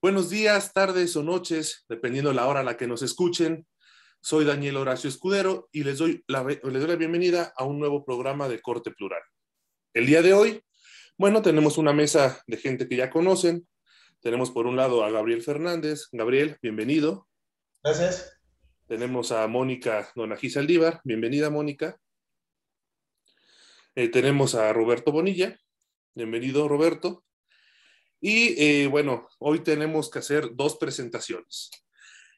Buenos días, tardes o noches, dependiendo la hora a la que nos escuchen. Soy Daniel Horacio Escudero y les doy, la, les doy la bienvenida a un nuevo programa de corte plural. El día de hoy, bueno, tenemos una mesa de gente que ya conocen. Tenemos por un lado a Gabriel Fernández. Gabriel, bienvenido. Gracias. Tenemos a Mónica Donají Saldívar. Bienvenida, Mónica. Eh, tenemos a Roberto Bonilla. Bienvenido, Roberto. Y eh, bueno, hoy tenemos que hacer dos presentaciones.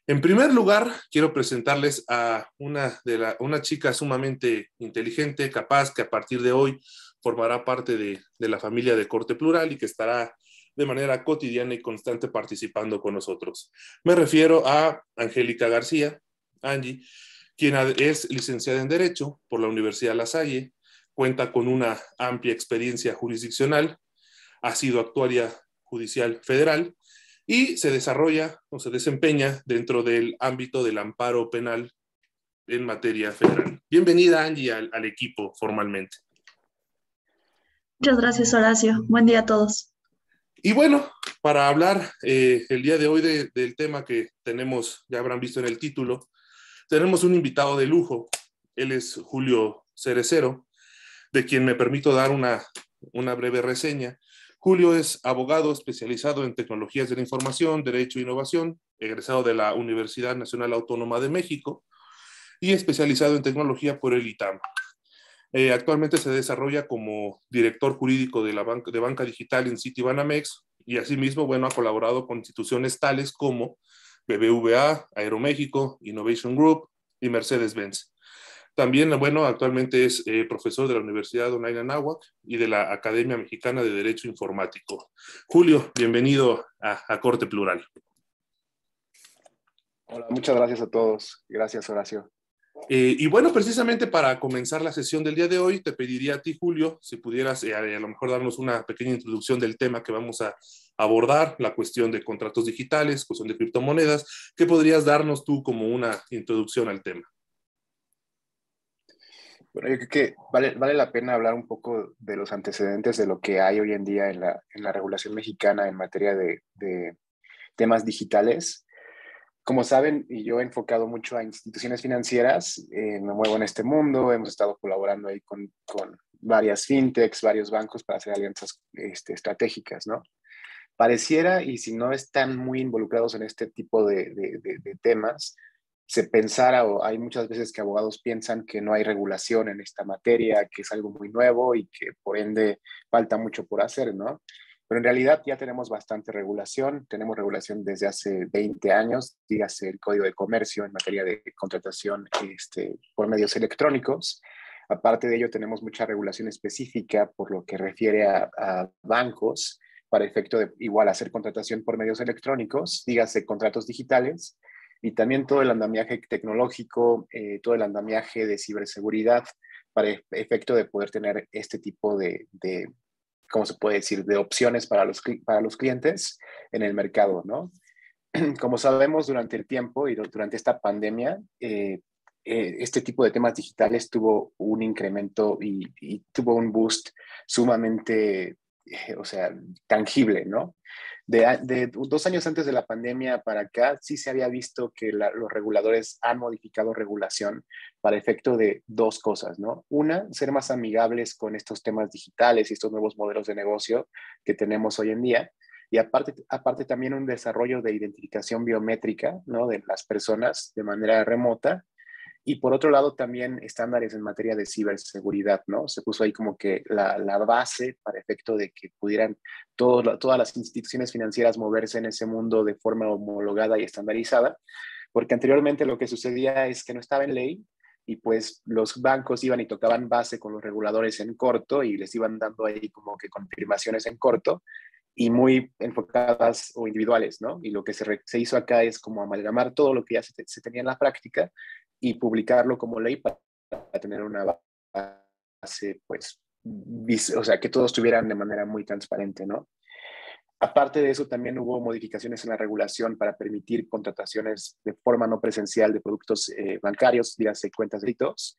En primer lugar, quiero presentarles a una, de la, una chica sumamente inteligente, capaz, que a partir de hoy formará parte de, de la familia de corte plural y que estará de manera cotidiana y constante participando con nosotros. Me refiero a Angélica García, Angie, quien es licenciada en Derecho por la Universidad La Salle, cuenta con una amplia experiencia jurisdiccional, ha sido actuaria Judicial Federal y se desarrolla o se desempeña dentro del ámbito del amparo penal en materia federal. Bienvenida, Angie, al, equipo formalmente. Muchas gracias, Horacio. Buen día a todos. Y bueno, para hablar eh, el día de hoy del tema que tenemos, ya habrán visto en el título, tenemos un invitado de lujo. Él es Julio Cerecero, de quien me permito dar una, una breve reseña. Julio es abogado especializado en tecnologías de la información, derecho e innovación, egresado de la Universidad Nacional Autónoma de México y especializado en tecnología por el ITAM. Eh, actualmente se desarrolla como director jurídico de la banca, de banca digital en Citibanamex y asimismo, bueno, ha colaborado con instituciones tales como BBVA, Aeroméxico, Innovation Group y Mercedes-Benz. También, bueno, actualmente es eh, profesor de la Universidad Onaina Nahuac y de la Academia Mexicana de Derecho Informático. Julio, bienvenido a, Corte Plural. Hola, muchas gracias a todos. Gracias, Horacio. Eh, y bueno, precisamente para comenzar la sesión del día de hoy, te pediría a ti, Julio, si pudieras eh, a lo mejor darnos una pequeña introducción del tema que vamos a abordar, la cuestión de contratos digitales, cuestión de criptomonedas. ¿Qué podrías darnos tú como una introducción al tema? Bueno, yo creo que vale, vale la pena hablar un poco de los antecedentes de lo que hay hoy en día en la, en la regulación mexicana en materia de, de, temas digitales. Como saben, y yo he enfocado mucho a instituciones financieras, eh, me muevo en este mundo, hemos estado colaborando ahí con, con varias fintechs, varios bancos para hacer alianzas este, estratégicas, ¿no? Pareciera, y si no están muy involucrados en este tipo de, de temas, se pensara, o hay muchas veces que abogados piensan que no hay regulación en esta materia, que es algo muy nuevo y que por ende falta mucho por hacer, ¿no? Pero en realidad ya tenemos bastante regulación, tenemos regulación desde hace 20 años, dígase el Código de Comercio en materia de contratación este, por medios electrónicos. Aparte de ello, tenemos mucha regulación específica por lo que refiere a, a bancos para efecto de igual hacer contratación por medios electrónicos, dígase contratos digitales, y también todo el andamiaje tecnológico, eh, todo el andamiaje de ciberseguridad para efecto de poder tener este tipo de, de, ¿cómo se puede decir?, de opciones para los, para los clientes en el mercado, ¿no? Como sabemos, durante el tiempo y durante esta pandemia, eh, eh, este tipo de temas digitales tuvo un incremento y, y tuvo un boost sumamente, o sea, tangible, ¿no? De, dos años antes de la pandemia para acá, sí se había visto que los reguladores han modificado regulación para efecto de dos cosas, ¿no? Una, ser más amigables con estos temas digitales y estos nuevos modelos de negocio que tenemos hoy en día. Y aparte, aparte también un desarrollo de identificación biométrica, ¿no? De las personas de manera remota y por otro lado, también estándares en materia de ciberseguridad, ¿no? Se puso ahí como que la, la base para efecto de que pudieran todo, todas las instituciones financieras moverse en ese mundo de forma homologada y estandarizada, porque anteriormente lo que sucedía es que no estaba en ley y pues los bancos iban y tocaban base con los reguladores en corto y les iban dando ahí como que confirmaciones en corto y muy enfocadas o individuales, ¿no? Y lo que se, se hizo acá es como amalgamar todo lo que ya se, se tenía en la práctica y publicarlo como ley para, tener una base, pues, o sea, que todos estuvieran de manera muy transparente, ¿no? Aparte de eso, también hubo modificaciones en la regulación para permitir contrataciones de forma no presencial de productos eh, bancarios, dígase cuentas de hitos,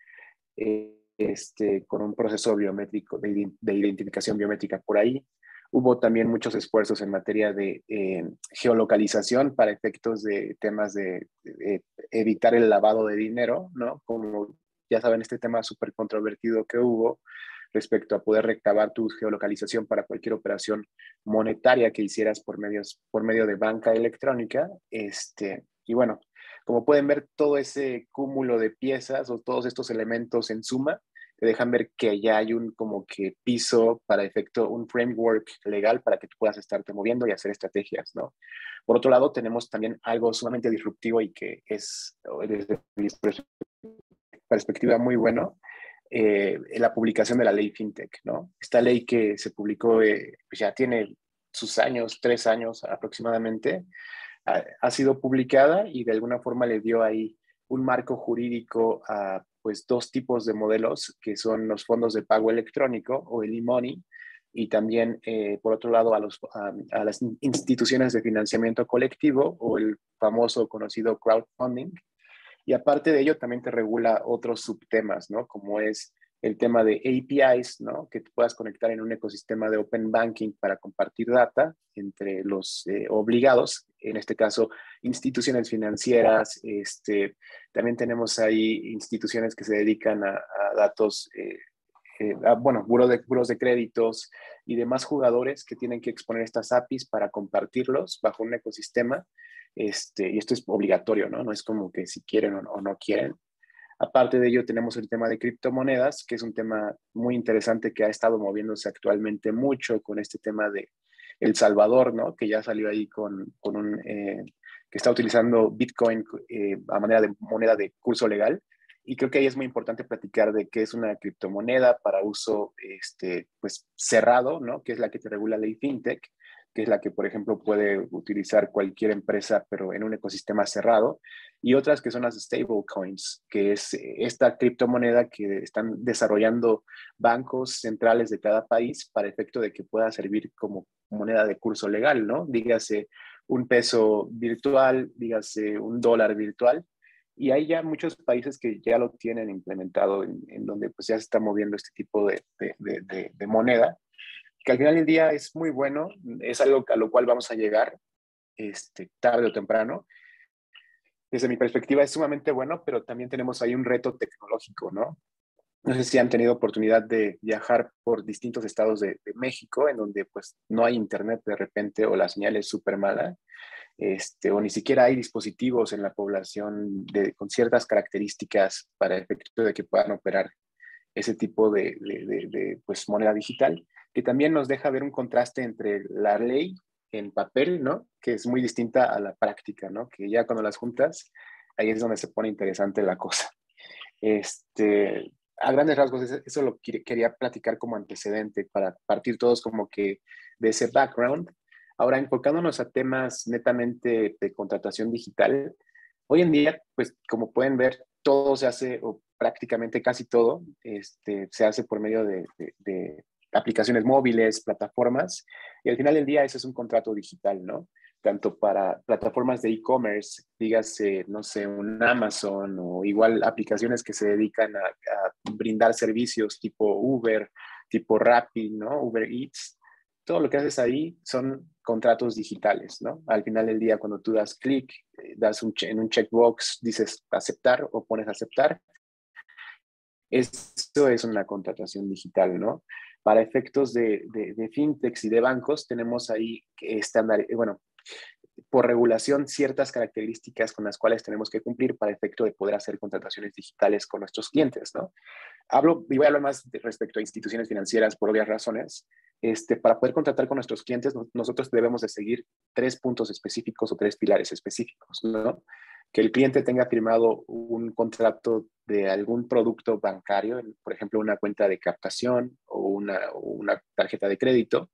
eh, este, con un proceso biométrico de, de, identificación biométrica por ahí. Hubo también muchos esfuerzos en materia de eh, geolocalización para efectos de temas de, evitar el lavado de dinero, ¿no? Como ya saben, este tema súper controvertido que hubo respecto a poder recabar tu geolocalización para cualquier operación monetaria que hicieras por, medios, por medio de banca electrónica. Este, y bueno, como pueden ver, todo ese cúmulo de piezas o todos estos elementos en suma te dejan ver que ya hay un como que piso para efecto, un framework legal para que tú puedas estarte moviendo y hacer estrategias, ¿no? Por otro lado, tenemos también algo sumamente disruptivo y que es, desde mi perspectiva, muy bueno, eh, la publicación de la ley FinTech, ¿no? Esta ley que se publicó, eh, pues ya tiene sus años, tres años aproximadamente, ha, ha, sido publicada y de alguna forma le dio ahí un marco jurídico a pues dos tipos de modelos que son los fondos de pago electrónico o el e-money y también eh, por otro lado a, a, las instituciones de financiamiento colectivo o el famoso conocido crowdfunding. Y aparte de ello también te regula otros subtemas, ¿no? Como es el tema de APIs, ¿no? Que tú puedas conectar en un ecosistema de Open Banking para compartir data entre los eh, obligados, en este caso instituciones financieras, este, también tenemos ahí instituciones que se dedican a, datos, eh, eh, bueno, buros de, buros de créditos y demás jugadores que tienen que exponer estas APIs para compartirlos bajo un ecosistema. Este, y esto es obligatorio, ¿no? No es como que si quieren o no quieren. Aparte de ello, tenemos el tema de criptomonedas, que es un tema muy interesante que ha estado moviéndose actualmente mucho con este tema de El Salvador, ¿no? Que ya salió ahí con, con un, eh, que está utilizando Bitcoin eh, a manera de moneda de curso legal. Y creo que ahí es muy importante platicar de qué es una criptomoneda para uso este, pues, cerrado, ¿no? Que es la que te regula la ley FinTech que es la que, por ejemplo, puede utilizar cualquier empresa, pero en un ecosistema cerrado, y otras que son las stablecoins, que es eh, esta criptomoneda que están desarrollando bancos centrales de cada país para efecto de que pueda servir como moneda de curso legal, ¿no? Dígase un peso virtual, dígase un dólar virtual, y hay ya muchos países que ya lo tienen implementado en, donde pues ya se está moviendo este tipo de, de, de moneda que al final del día es muy bueno, es algo a lo cual vamos a llegar este, tarde o temprano. Desde mi perspectiva es sumamente bueno, pero también tenemos ahí un reto tecnológico, ¿no? No sé si han tenido oportunidad de viajar por distintos estados de, México, en donde pues no hay internet de repente o la señal es súper mala, este, o ni siquiera hay dispositivos en la población de, con ciertas características para efecto de que puedan operar ese tipo de, de pues, moneda digital que también nos deja ver un contraste entre la ley en papel, ¿no? Que es muy distinta a la práctica, ¿no? Que ya cuando las juntas, ahí es donde se pone interesante la cosa. Este, a grandes rasgos, eso lo quería platicar como antecedente para partir todos como que de ese background. Ahora, enfocándonos a temas netamente de contratación digital, hoy en día, pues como pueden ver, todo se hace, o prácticamente casi todo, este, se hace por medio de, aplicaciones móviles, plataformas, y al final del día eso es un contrato digital, ¿no? Tanto para plataformas de e-commerce, dígase, no sé, un Amazon o igual aplicaciones que se dedican a, brindar servicios tipo Uber, tipo Rappi, ¿no? Uber Eats. Todo lo que haces ahí son contratos digitales, ¿no? Al final del día, cuando tú das clic, eh, das un, en un checkbox, dices aceptar o pones aceptar, esto es una contratación digital, ¿no? Para efectos de, de, fintechs y de bancos, tenemos ahí estándar, eh, bueno, por regulación ciertas características con las cuales tenemos que cumplir para efecto de poder hacer contrataciones digitales con nuestros clientes, ¿no? Hablo, y voy a hablar más respecto a instituciones financieras por obvias razones. Este, para poder contratar con nuestros clientes, nosotros debemos de seguir tres puntos específicos o tres pilares específicos, ¿no? Que el cliente tenga firmado un contrato de algún producto bancario, por ejemplo, una cuenta de captación o una, tarjeta de crédito.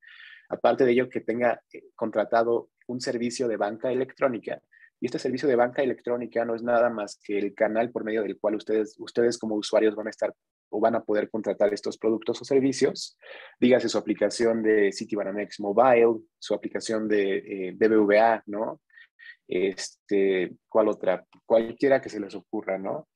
Aparte de ello, que tenga eh, contratado un servicio de banca electrónica. Y este servicio de banca electrónica no es nada más que el canal por medio del cual ustedes, ustedes como usuarios van a estar o van a poder contratar estos productos o servicios. Dígase su aplicación de Citibanamex Mobile, su aplicación de eh, BBVA, ¿no? Este, ¿cuál otra? Cualquiera que se les ocurra, ¿no?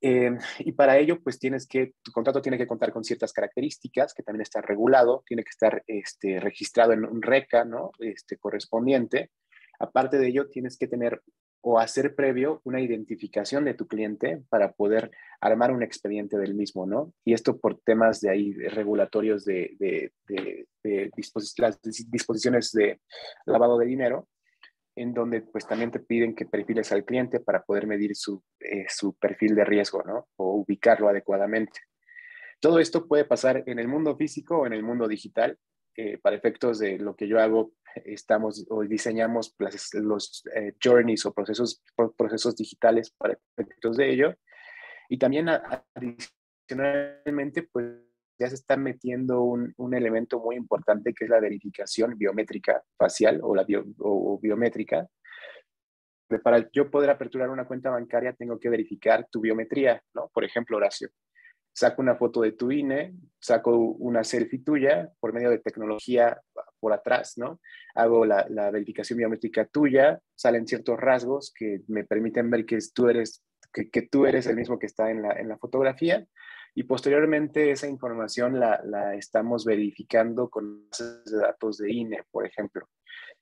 Eh, y para ello, pues tienes que, tu contrato tiene que contar con ciertas características, que también está regulado, tiene que estar este, registrado en un RECA, ¿no? Este, correspondiente. Aparte de ello, tienes que tener o hacer previo una identificación de tu cliente para poder armar un expediente del mismo, ¿no? Y esto por temas de ahí regulatorios de, de, de, las disposiciones de lavado de dinero, en donde pues también te piden que perfiles al cliente para poder medir su, eh, su perfil de riesgo, ¿no? O ubicarlo adecuadamente. Todo esto puede pasar en el mundo físico o en el mundo digital. Para efectos de lo que yo hago, estamos o diseñamos los eh, journeys o procesos, procesos digitales para efectos de ello. Y también adicionalmente, pues ya se está metiendo un, un, elemento muy importante que es la verificación biométrica facial o, la o, biométrica. Para yo poder aperturar una cuenta bancaria tengo que verificar tu biometría, ¿no? Por ejemplo, Horacio, saco una foto de tu INE, saco una selfie tuya por medio de tecnología por atrás, ¿no? Hago la, la verificación biométrica tuya, salen ciertos rasgos que me permiten ver que tú eres, que, que tú eres el mismo que está en la, en la fotografía y posteriormente esa información la, la, estamos verificando con bases de datos de INE, por ejemplo,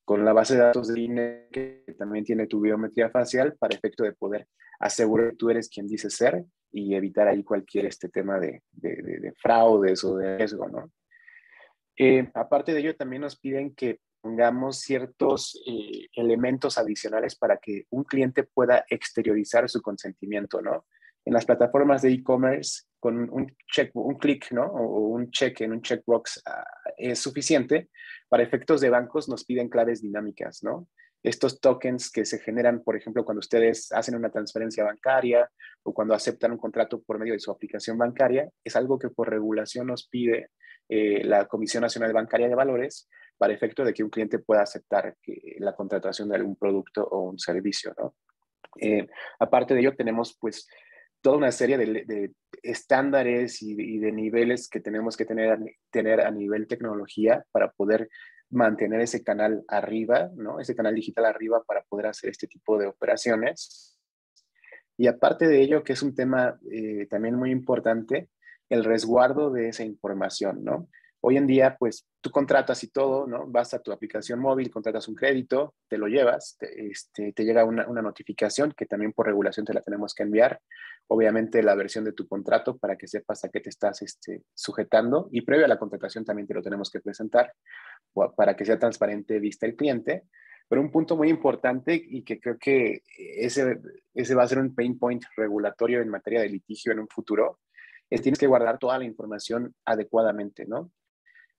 con la base de datos de INE que también tiene tu biometría facial para efecto de poder asegurar que tú eres quien dice ser y evitar ahí cualquier este tema de, de, de, fraudes o de riesgo, ¿no? Eh, aparte de ello, también nos piden que pongamos ciertos eh, elementos adicionales para que un cliente pueda exteriorizar su consentimiento, ¿no? En las plataformas de e-commerce con un check, un clic, ¿no? O un check en un checkbox uh, es suficiente. Para efectos de bancos nos piden claves dinámicas, ¿no? Estos tokens que se generan, por ejemplo, cuando ustedes hacen una transferencia bancaria o cuando aceptan un contrato por medio de su aplicación bancaria, es algo que por regulación nos pide eh, la Comisión Nacional Bancaria de Valores para efecto de que un cliente pueda aceptar que, la contratación de algún producto o un servicio, ¿no? Eh, aparte de ello, tenemos pues toda una serie de, estándares y, de niveles que tenemos que tener, tener a nivel tecnología para poder mantener ese canal arriba, ¿no? Ese canal digital arriba para poder hacer este tipo de operaciones. Y aparte de ello, que es un tema eh, también muy importante, el resguardo de esa información, ¿no? Hoy en día, pues tú contratas y todo, ¿no? Vas a tu aplicación móvil, contratas un crédito, te lo llevas, te, este, te llega una, una, notificación que también por regulación te la tenemos que enviar. Obviamente la versión de tu contrato para que sepas a qué te estás este, sujetando y previo a la contratación también te lo tenemos que presentar para que sea transparente vista el cliente. Pero un punto muy importante y que creo que ese, ese va a ser un pain point regulatorio en materia de litigio en un futuro, es tienes que guardar toda la información adecuadamente, ¿no?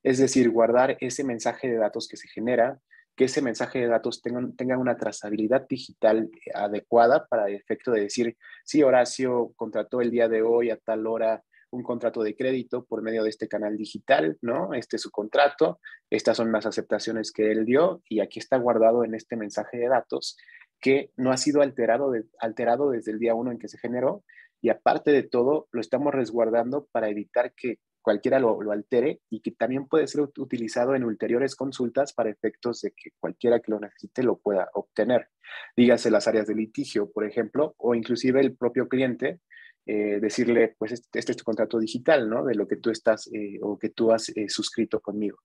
Es decir, guardar ese mensaje de datos que se genera, que ese mensaje de datos tenga, una trazabilidad digital adecuada para el efecto de decir, sí, Horacio contrató el día de hoy a tal hora un contrato de crédito por medio de este canal digital, ¿no? Este es su contrato, estas son las aceptaciones que él dio y aquí está guardado en este mensaje de datos que no ha sido alterado, alterado desde el día uno en que se generó y aparte de todo, lo estamos resguardando para evitar que cualquiera lo, lo, altere y que también puede ser utilizado en ulteriores consultas para efectos de que cualquiera que lo necesite lo pueda obtener. Dígase las áreas de litigio, por ejemplo, o inclusive el propio cliente, eh, decirle, pues este, este, es tu contrato digital, ¿no? De lo que tú estás eh, o que tú has eh, suscrito conmigo.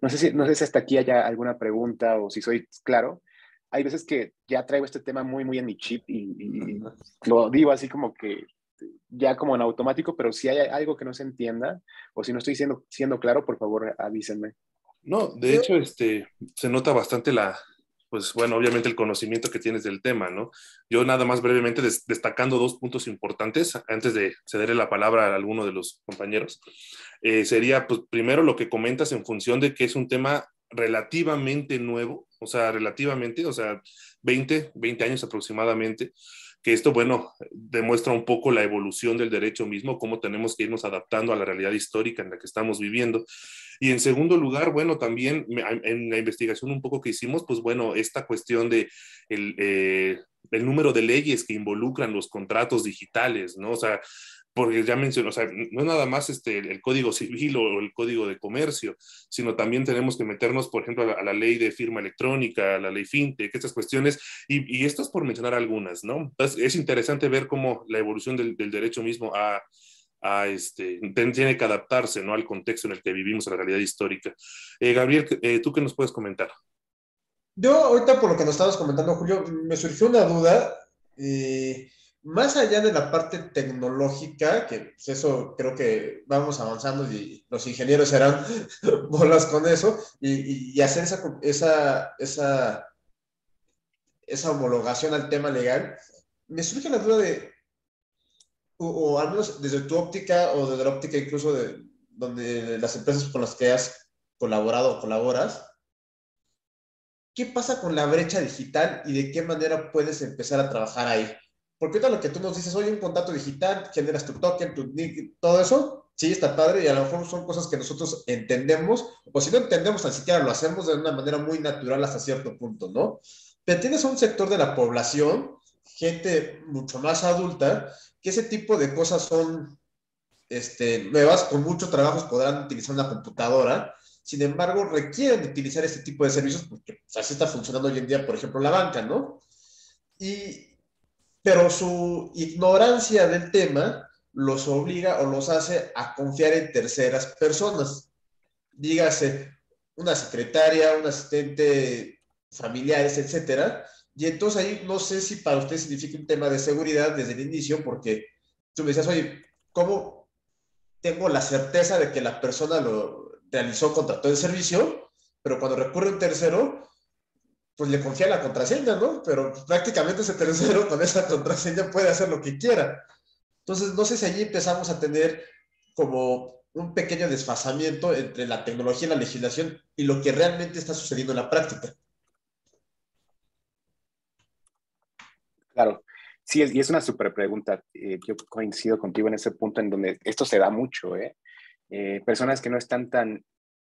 No sé, si, no sé si hasta aquí haya alguna pregunta o si soy claro. Hay veces que ya traigo este tema muy, muy en mi chip y, y lo digo así como que ya como en automático, pero si hay algo que no se entienda o si no estoy siendo, siendo claro, por favor avísenme. No, de hecho, este, se nota bastante la, pues bueno, obviamente el conocimiento que tienes del tema, ¿no? Yo nada más brevemente des destacando dos puntos importantes antes de cederle la palabra a alguno de los compañeros. Eh, sería, pues primero lo que comentas en función de que es un tema relativamente nuevo, o sea, relativamente, o sea, 20, 20 años aproximadamente, que esto, bueno, demuestra un poco la evolución del derecho mismo, cómo tenemos que irnos adaptando a la realidad histórica en la que estamos viviendo. Y en segundo lugar, bueno, también en la investigación un poco que hicimos, pues bueno, esta cuestión de el, eh, el número de leyes que involucran los contratos digitales, ¿no? O sea, porque ya mencioné, o sea, no es nada más este, el código civil o el código de comercio, sino también tenemos que meternos, por ejemplo, a la, ley de firma electrónica, a la ley fintech, estas cuestiones, y, y esto es por mencionar algunas, ¿no? Entonces, es interesante ver cómo la evolución del, del derecho mismo ha, a este, tiene que adaptarse ¿no? al contexto en el que vivimos, a la realidad histórica. Eh, Gabriel, eh, ¿tú qué nos puedes comentar? Yo ahorita por lo que nos estabas comentando, Julio, me surgió una duda. Eh, más allá de la parte tecnológica, que pues, eso creo que vamos avanzando y los ingenieros serán bolas con eso, y, hacer esa, esa, esa, esa homologación al tema legal, me surge la duda de, o, al menos desde tu óptica o desde la óptica incluso de donde las empresas con las que has colaborado o colaboras, ¿qué pasa con la brecha digital y de qué manera puedes empezar a trabajar ahí? Porque ahorita lo que tú nos dices, oye, un contacto digital, generas tu token, tu nick, todo eso, sí, está padre y a lo mejor son cosas que nosotros entendemos, o si no entendemos, ni siquiera lo hacemos de una manera muy natural hasta cierto punto, ¿no? Pero tienes un sector de la población, gente mucho más adulta, que ese tipo de cosas son este, nuevas, con mucho trabajo podrán utilizar una computadora, sin embargo, requieren utilizar este tipo de servicios porque así está funcionando hoy en día, por ejemplo, la banca, ¿no? Y pero su ignorancia del tema los obliga o los hace a confiar en terceras personas. Dígase, una secretaria, un asistente familiares, etcétera. Y entonces ahí no sé si para usted significa un tema de seguridad desde el inicio, porque tú me decías, oye, ¿cómo tengo la certeza de que la persona lo realizó, contrató el servicio, pero cuando recurre un tercero, pues le confía la contraseña, ¿no? Pero prácticamente ese tercero con esa contraseña puede hacer lo que quiera. Entonces, no sé si allí empezamos a tener como un pequeño desfasamiento entre la tecnología y la legislación y lo que realmente está sucediendo en la práctica. Claro, sí, y es una súper pregunta. Eh, yo coincido contigo en ese punto en donde esto se da mucho, ¿eh? eh personas que no están tan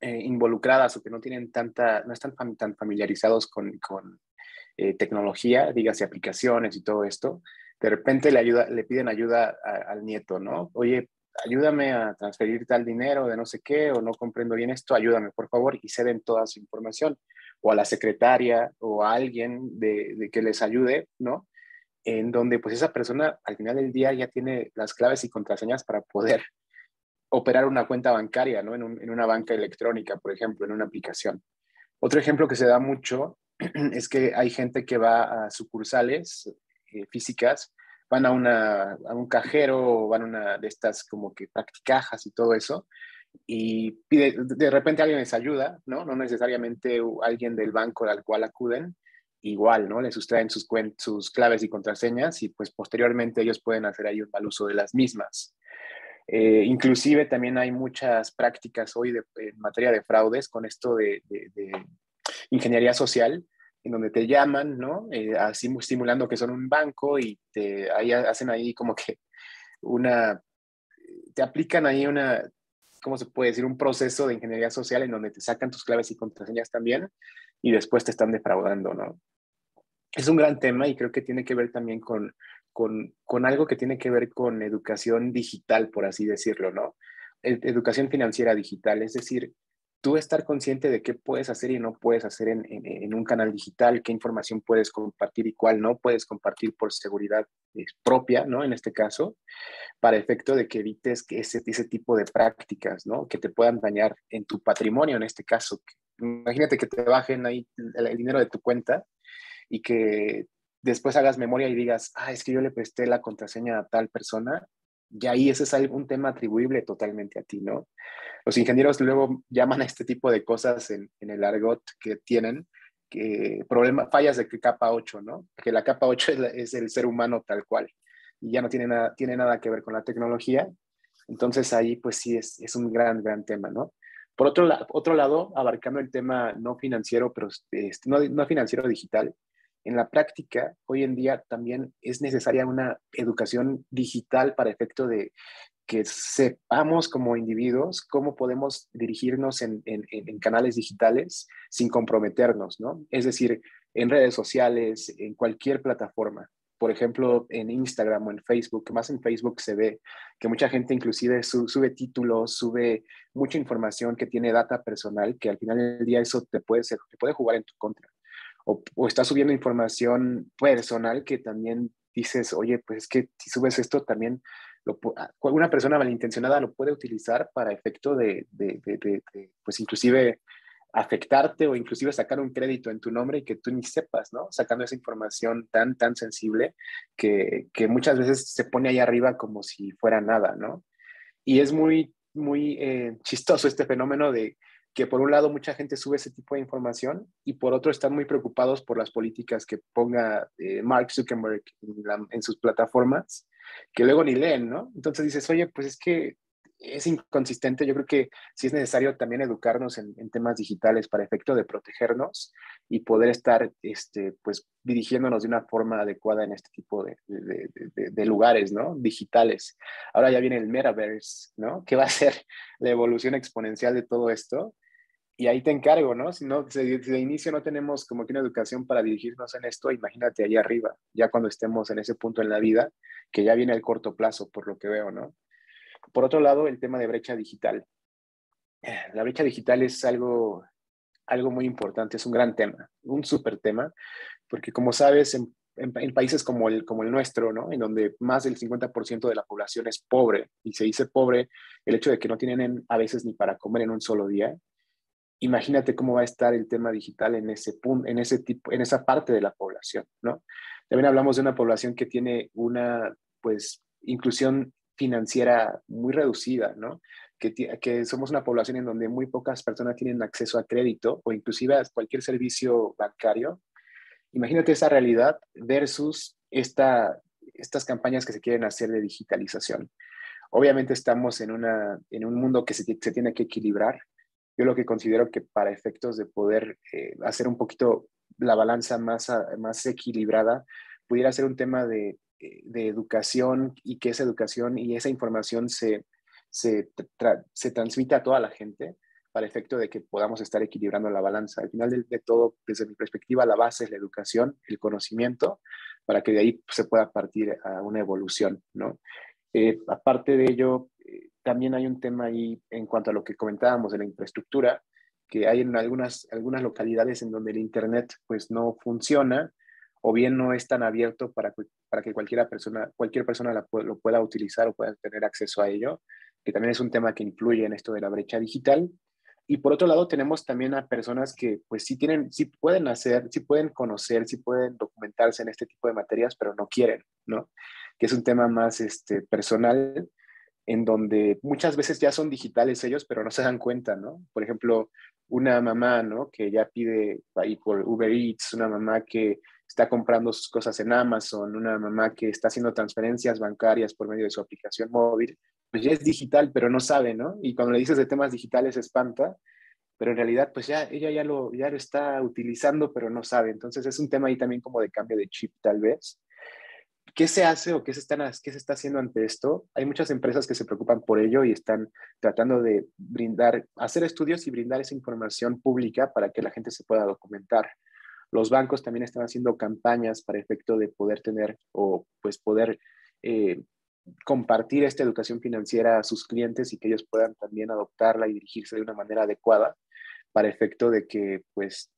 eh, involucradas o que no tienen tanta, no están tan familiarizados con, con eh, tecnología, dígase aplicaciones y todo esto, de repente le, ayuda, le piden ayuda al nieto, ¿no? Oye, ayúdame a transferir tal dinero de no sé qué, o no comprendo bien esto, ayúdame, por favor, y ceden toda su información, o a la secretaria, o a alguien de, de que les ayude, ¿no? En donde pues esa persona al final del día ya tiene las claves y contraseñas para poder operar una cuenta bancaria, ¿no? En, una banca electrónica, por ejemplo, en una aplicación. Otro ejemplo que se da mucho es que hay gente que va a sucursales eh, físicas, van a, una, a un cajero o van a una de estas como que practicajas y todo eso, y de repente alguien les ayuda, ¿no? No necesariamente alguien del banco al cual acuden, igual, ¿no? Les sustraen sus, sus claves y contraseñas y pues posteriormente ellos pueden hacer ahí un mal uso de las mismas. Eh, inclusive también hay muchas prácticas hoy en materia de fraudes con esto de, ingeniería social, en donde te llaman, ¿no? Eh, así simulando que son un banco y te ahí hacen ahí como que una, te aplican ahí una, ¿cómo se puede decir? Un proceso de ingeniería social en donde te sacan tus claves y contraseñas también y después te están defraudando, ¿no? Es un gran tema y creo que tiene que ver también con con, algo que tiene que ver con educación digital, por así decirlo, ¿no? educación financiera digital, es decir, tú estar consciente de qué puedes hacer y no puedes hacer en, un canal digital, qué información puedes compartir y cuál no puedes compartir por seguridad eh, propia, ¿no? En este caso, para efecto de que evites que ese, ese tipo de prácticas, ¿no? Que te puedan dañar en tu patrimonio, en este caso. Imagínate que te bajen ahí el dinero de tu cuenta y que después hagas memoria y digas, ah, es que yo le presté la contraseña a tal persona, y ahí ese es un tema atribuible totalmente a ti, ¿no? Los ingenieros luego llaman a este tipo de cosas en, el argot que tienen, que problema, fallas de capa 8, ¿no? Que la capa 8 es, el ser humano tal cual y ya no tiene nada, tiene nada que ver con la tecnología. Entonces ahí pues sí es, es un gran, gran tema, ¿no? Por otro, otro lado, abarcando el tema no financiero, pero este, no, no financiero digital, en la práctica, hoy en día también es necesaria una educación digital para efecto de que sepamos como individuos cómo podemos dirigirnos en, canales digitales sin comprometernos, ¿no? Es decir, en redes sociales, en cualquier plataforma. por ejemplo, en Instagram o en Facebook, más en Facebook se ve que mucha gente inclusive sube títulos, sube mucha información que tiene data personal, que al final del día eso te puede, ser, te puede jugar en tu contra. O, o está subiendo información personal que también dices, oye, pues es que si subes esto también Ah, una persona malintencionada lo puede utilizar para efecto de, de, de, pues inclusive afectarte o inclusive sacar un crédito en tu nombre y que tú ni sepas, ¿no? Sacando esa información tan, tan sensible que, que muchas veces se pone ahí arriba como si fuera nada, ¿no? Y es muy, muy eh, chistoso este fenómeno de que por un lado mucha gente sube ese tipo de información y por otro están muy preocupados por las políticas que ponga eh, Mark Zuckerberg en, sus plataformas, que luego ni leen, ¿no? Entonces dices, oye, pues es que es inconsistente. Yo creo que sí es necesario también educarnos en, temas digitales para efecto de protegernos y poder estar, este, pues, dirigiéndonos de una forma adecuada en este tipo de, de, lugares, ¿no? Digitales. Ahora ya viene el metaverse, ¿no? Que va a ser la evolución exponencial de todo esto y ahí te encargo, ¿no? Si no, si de inicio no tenemos como que una educación para dirigirnos en esto, imagínate ahí arriba, ya cuando estemos en ese punto en la vida, que ya viene el corto plazo, por lo que veo, ¿no? Por otro lado, el tema de brecha digital. La brecha digital es algo, algo muy importante, es un gran tema, un súper tema, porque como sabes, en, en, países como el, como el nuestro, ¿no? En donde más del 50% de la población es pobre, y se dice pobre el hecho de que no tienen a veces ni para comer en un solo día, imagínate cómo va a estar el tema digital en ese punto, en ese tipo, en esa parte de la población, ¿no? También hablamos de una población que tiene una, pues, inclusión financiera muy reducida, ¿no? Que, que somos una población en donde muy pocas personas tienen acceso a crédito o inclusive a cualquier servicio bancario. Imagínate esa realidad versus esta, estas campañas que se quieren hacer de digitalización. Obviamente estamos en, una, en un mundo que se, se tiene que equilibrar yo lo que considero que para efectos de poder eh, hacer un poquito la balanza más, más equilibrada, pudiera ser un tema de, eh, de, educación y que esa educación y esa información se, se, se, transmita a toda la gente para efecto de que podamos estar equilibrando la balanza. Al final de, todo, desde mi perspectiva, la base es la educación, el conocimiento, para que de ahí se pueda partir a una evolución, ¿no? Eh, aparte de ello, también hay un tema ahí en cuanto a lo que comentábamos de la infraestructura, que hay en algunas, algunas localidades en donde el Internet pues no funciona o bien no es tan abierto para, para que cualquier persona, cualquier persona lo pueda utilizar o pueda tener acceso a ello, que también es un tema que influye en esto de la brecha digital. Y por otro lado tenemos también a personas que pues sí tienen, sí pueden hacer, sí pueden conocer, sí pueden documentarse en este tipo de materias, pero no quieren, ¿no? Que es un tema más este, personal en donde muchas veces ya son digitales ellos, pero no se dan cuenta, ¿no? Por ejemplo, una mamá, ¿no? Que ya pide ahí por Uber Eats, una mamá que está comprando sus cosas en Amazon, una mamá que está haciendo transferencias bancarias por medio de su aplicación móvil, pues ya es digital, pero no sabe, ¿no? Y cuando le dices de temas digitales espanta, pero en realidad pues ya ella ya lo, ya lo está utilizando, pero no sabe. Entonces es un tema ahí también como de cambio de chip tal vez. ¿Qué se hace o qué se, está haciendo ante esto? Hay muchas empresas que se preocupan por ello y están tratando de brindar, hacer estudios y brindar esa información pública para que la gente se pueda documentar. Los bancos también están haciendo campañas para efecto de poder tener o pues poder eh, compartir esta educación financiera a sus clientes y que ellos puedan también adoptarla y dirigirse de una manera adecuada para efecto de que pues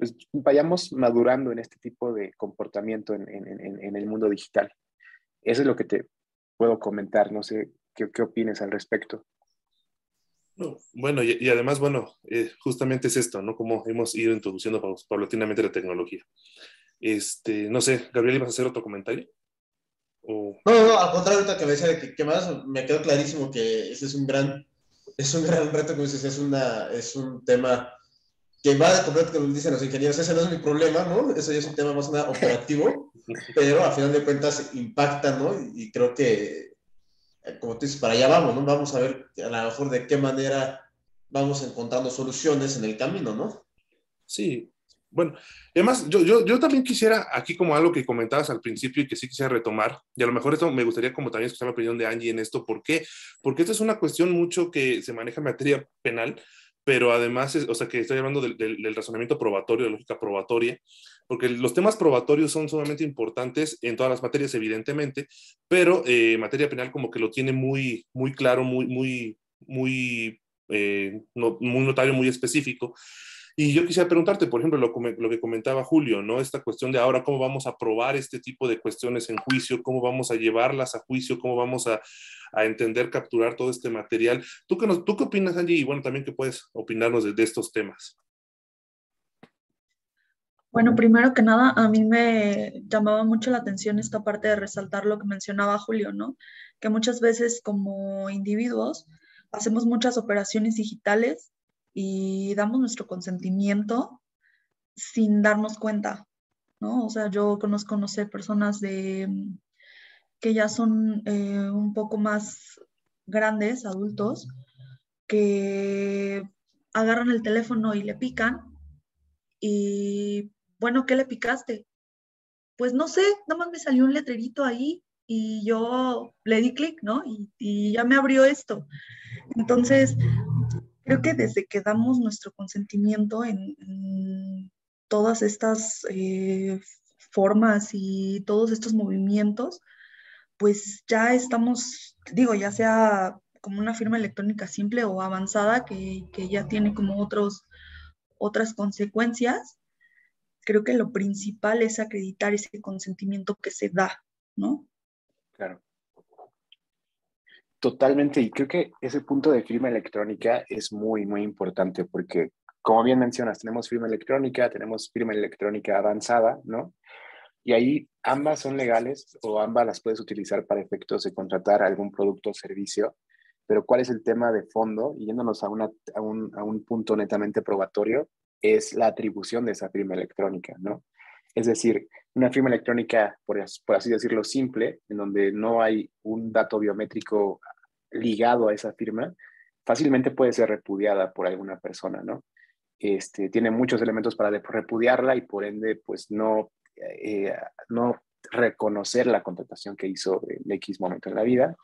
pues, vayamos madurando en este tipo de comportamiento en, en, en, el mundo digital. Eso es lo que te puedo comentar. No sé qué, qué opinas al respecto. bueno, y, además, bueno, eh, justamente es esto, ¿no? Como hemos ido introduciendo paulatinamente la tecnología. Este, no sé, Gabriel, ¿ibas a hacer otro comentario? No, no, al contrario, ahorita que me decía que, que, más me quedó clarísimo que ese es un gran, es un gran reto, como dices, es, una, es un tema que va de completo, como dicen los ingenieros, ese no es mi problema, ¿no? Eso ya es un tema más nada operativo, pero a final de cuentas impacta, ¿no? Y creo que, como tú dices, para allá vamos, ¿no? Vamos a ver a lo mejor de qué manera vamos encontrando soluciones en el camino, ¿no? Sí, bueno, además, yo, yo, yo, también quisiera, aquí como algo que comentabas al principio y que sí quisiera retomar, y a lo mejor esto me gustaría como también escuchar la opinión de Angie en esto, ¿por qué? Porque esta es una cuestión mucho que se maneja en materia penal, pero además, o sea, que estoy hablando del, del, razonamiento probatorio, de lógica probatoria, porque los temas probatorios son sumamente importantes en todas las materias, evidentemente, pero eh, materia penal como que lo tiene muy, muy claro, muy, muy, muy, eh, muy notario, muy específico. Y yo quisiera preguntarte, por ejemplo, lo, que comentaba Julio, ¿no? Esta cuestión de ahora, cómo vamos a probar este tipo de cuestiones en juicio, cómo vamos a llevarlas a juicio, cómo vamos a, a entender, capturar todo este material. ¿Tú qué, nos, ¿Tú qué opinas, Angie? Y bueno, también qué puedes opinarnos de, de estos temas. Bueno, primero que nada, a mí me llamaba mucho la atención esta parte de resaltar lo que mencionaba Julio, ¿no? Que muchas veces como individuos hacemos muchas operaciones digitales y damos nuestro consentimiento sin darnos cuenta, ¿no? O sea, yo conozco, no sé, personas de que ya son eh, un poco más grandes, adultos, que agarran el teléfono y le pican y, bueno, ¿qué le picaste? Pues no sé, nada más me salió un letrerito ahí y yo le di clic, ¿no? Y, ya me abrió esto. Entonces, creo que desde que damos nuestro consentimiento en, todas estas eh, formas y todos estos movimientos, pues ya estamos, digo, ya sea como una firma electrónica simple o avanzada que, ya tiene como otros, otras consecuencias, creo que lo principal es acreditar ese consentimiento que se da, ¿no? Totalmente, y creo que ese punto de firma electrónica es muy, muy importante porque, como bien mencionas, tenemos firma electrónica, tenemos firma electrónica avanzada, ¿no? Y ahí ambas son legales o ambas las puedes utilizar para efectos de contratar algún producto o servicio. Pero ¿cuál es el tema de fondo? yéndonos a, una, a, un, a un punto netamente probatorio, es la atribución de esa firma electrónica, ¿no? Es decir, una firma electrónica, por, así decirlo, simple, en donde no hay un dato biométrico ligado a esa firma, fácilmente puede ser repudiada por alguna persona, ¿no? Este, tiene muchos elementos para repudiarla y por ende, pues no eh, no reconocer la contratación que hizo en X momento en la vida.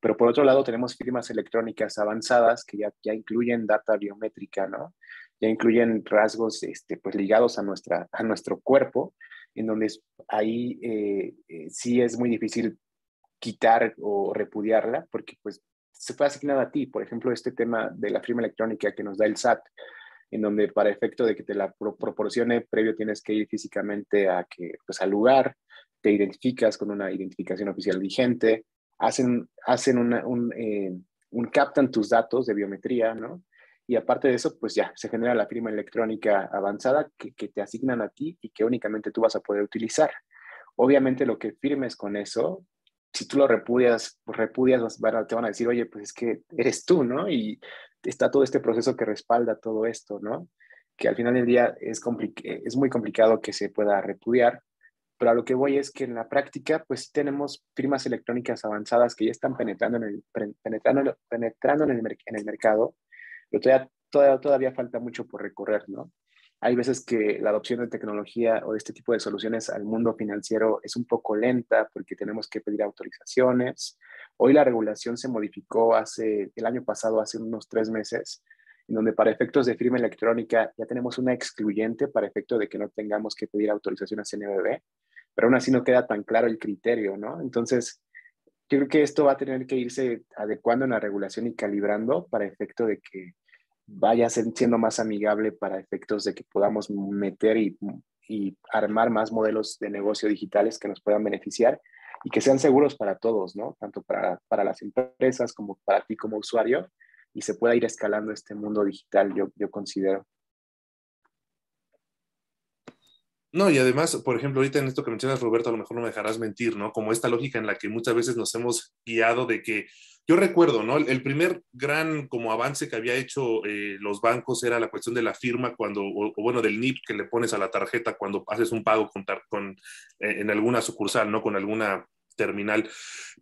Pero por otro lado tenemos firmas electrónicas avanzadas que ya, ya incluyen data biométrica, ¿no? Ya incluyen rasgos este, pues, ligados a, nuestra, a nuestro cuerpo, en donde ahí eh, eh, sí es muy difícil quitar o repudiarla, porque pues se fue asignada a ti. Por ejemplo, este tema de la firma electrónica que nos da el SAT, en donde para efecto de que te la proporcione previo tienes que ir físicamente a que, pues, al lugar, te identificas con una identificación oficial vigente, hacen, hacen eh, un, captan tus datos de biometría, ¿no? Y aparte de eso, pues ya, se genera la firma electrónica avanzada que, te asignan a ti y que únicamente tú vas a poder utilizar. Obviamente lo que firmes con eso, si tú lo repudias, repudias, te van a decir, oye, pues es que eres tú, ¿no? Y está todo este proceso que respalda todo esto, ¿no? Que al final del día es, muy complicado que se pueda repudiar, pero a lo que voy es que en la práctica, pues tenemos firmas electrónicas avanzadas que ya están penetrando en el, penetrando, penetrando en el mercado, pero todavía, todavía, todavía falta mucho por recorrer, ¿no? Hay veces que la adopción de tecnología o de este tipo de soluciones al mundo financiero es un poco lenta porque tenemos que pedir autorizaciones. Hoy la regulación se modificó hace el año pasado, hace unos tres meses, en donde para efectos de firma electrónica ya tenemos una excluyente para efecto de que no tengamos que pedir autorización a CNBB, pero aún así no queda tan claro el criterio, ¿no? Entonces, creo que esto va a tener que irse adecuando en la regulación y calibrando para efecto de que vaya siendo más amigable para efectos de que podamos meter y, armar más modelos de negocio digitales que nos puedan beneficiar y que sean seguros para todos, ¿no? Tanto para, para las empresas como para ti como usuario y se pueda ir escalando este mundo digital, yo, yo considero. No, y además, por ejemplo, ahorita en esto que mencionas, Roberto, a lo mejor no me dejarás mentir, ¿no? Como esta lógica en la que muchas veces nos hemos guiado de que, yo recuerdo, ¿no? El primer gran como avance que había hecho eh, los bancos era la cuestión de la firma cuando, o, bueno, del NIP que le pones a la tarjeta cuando haces un pago con, con eh, en alguna sucursal, ¿no? Con alguna terminal.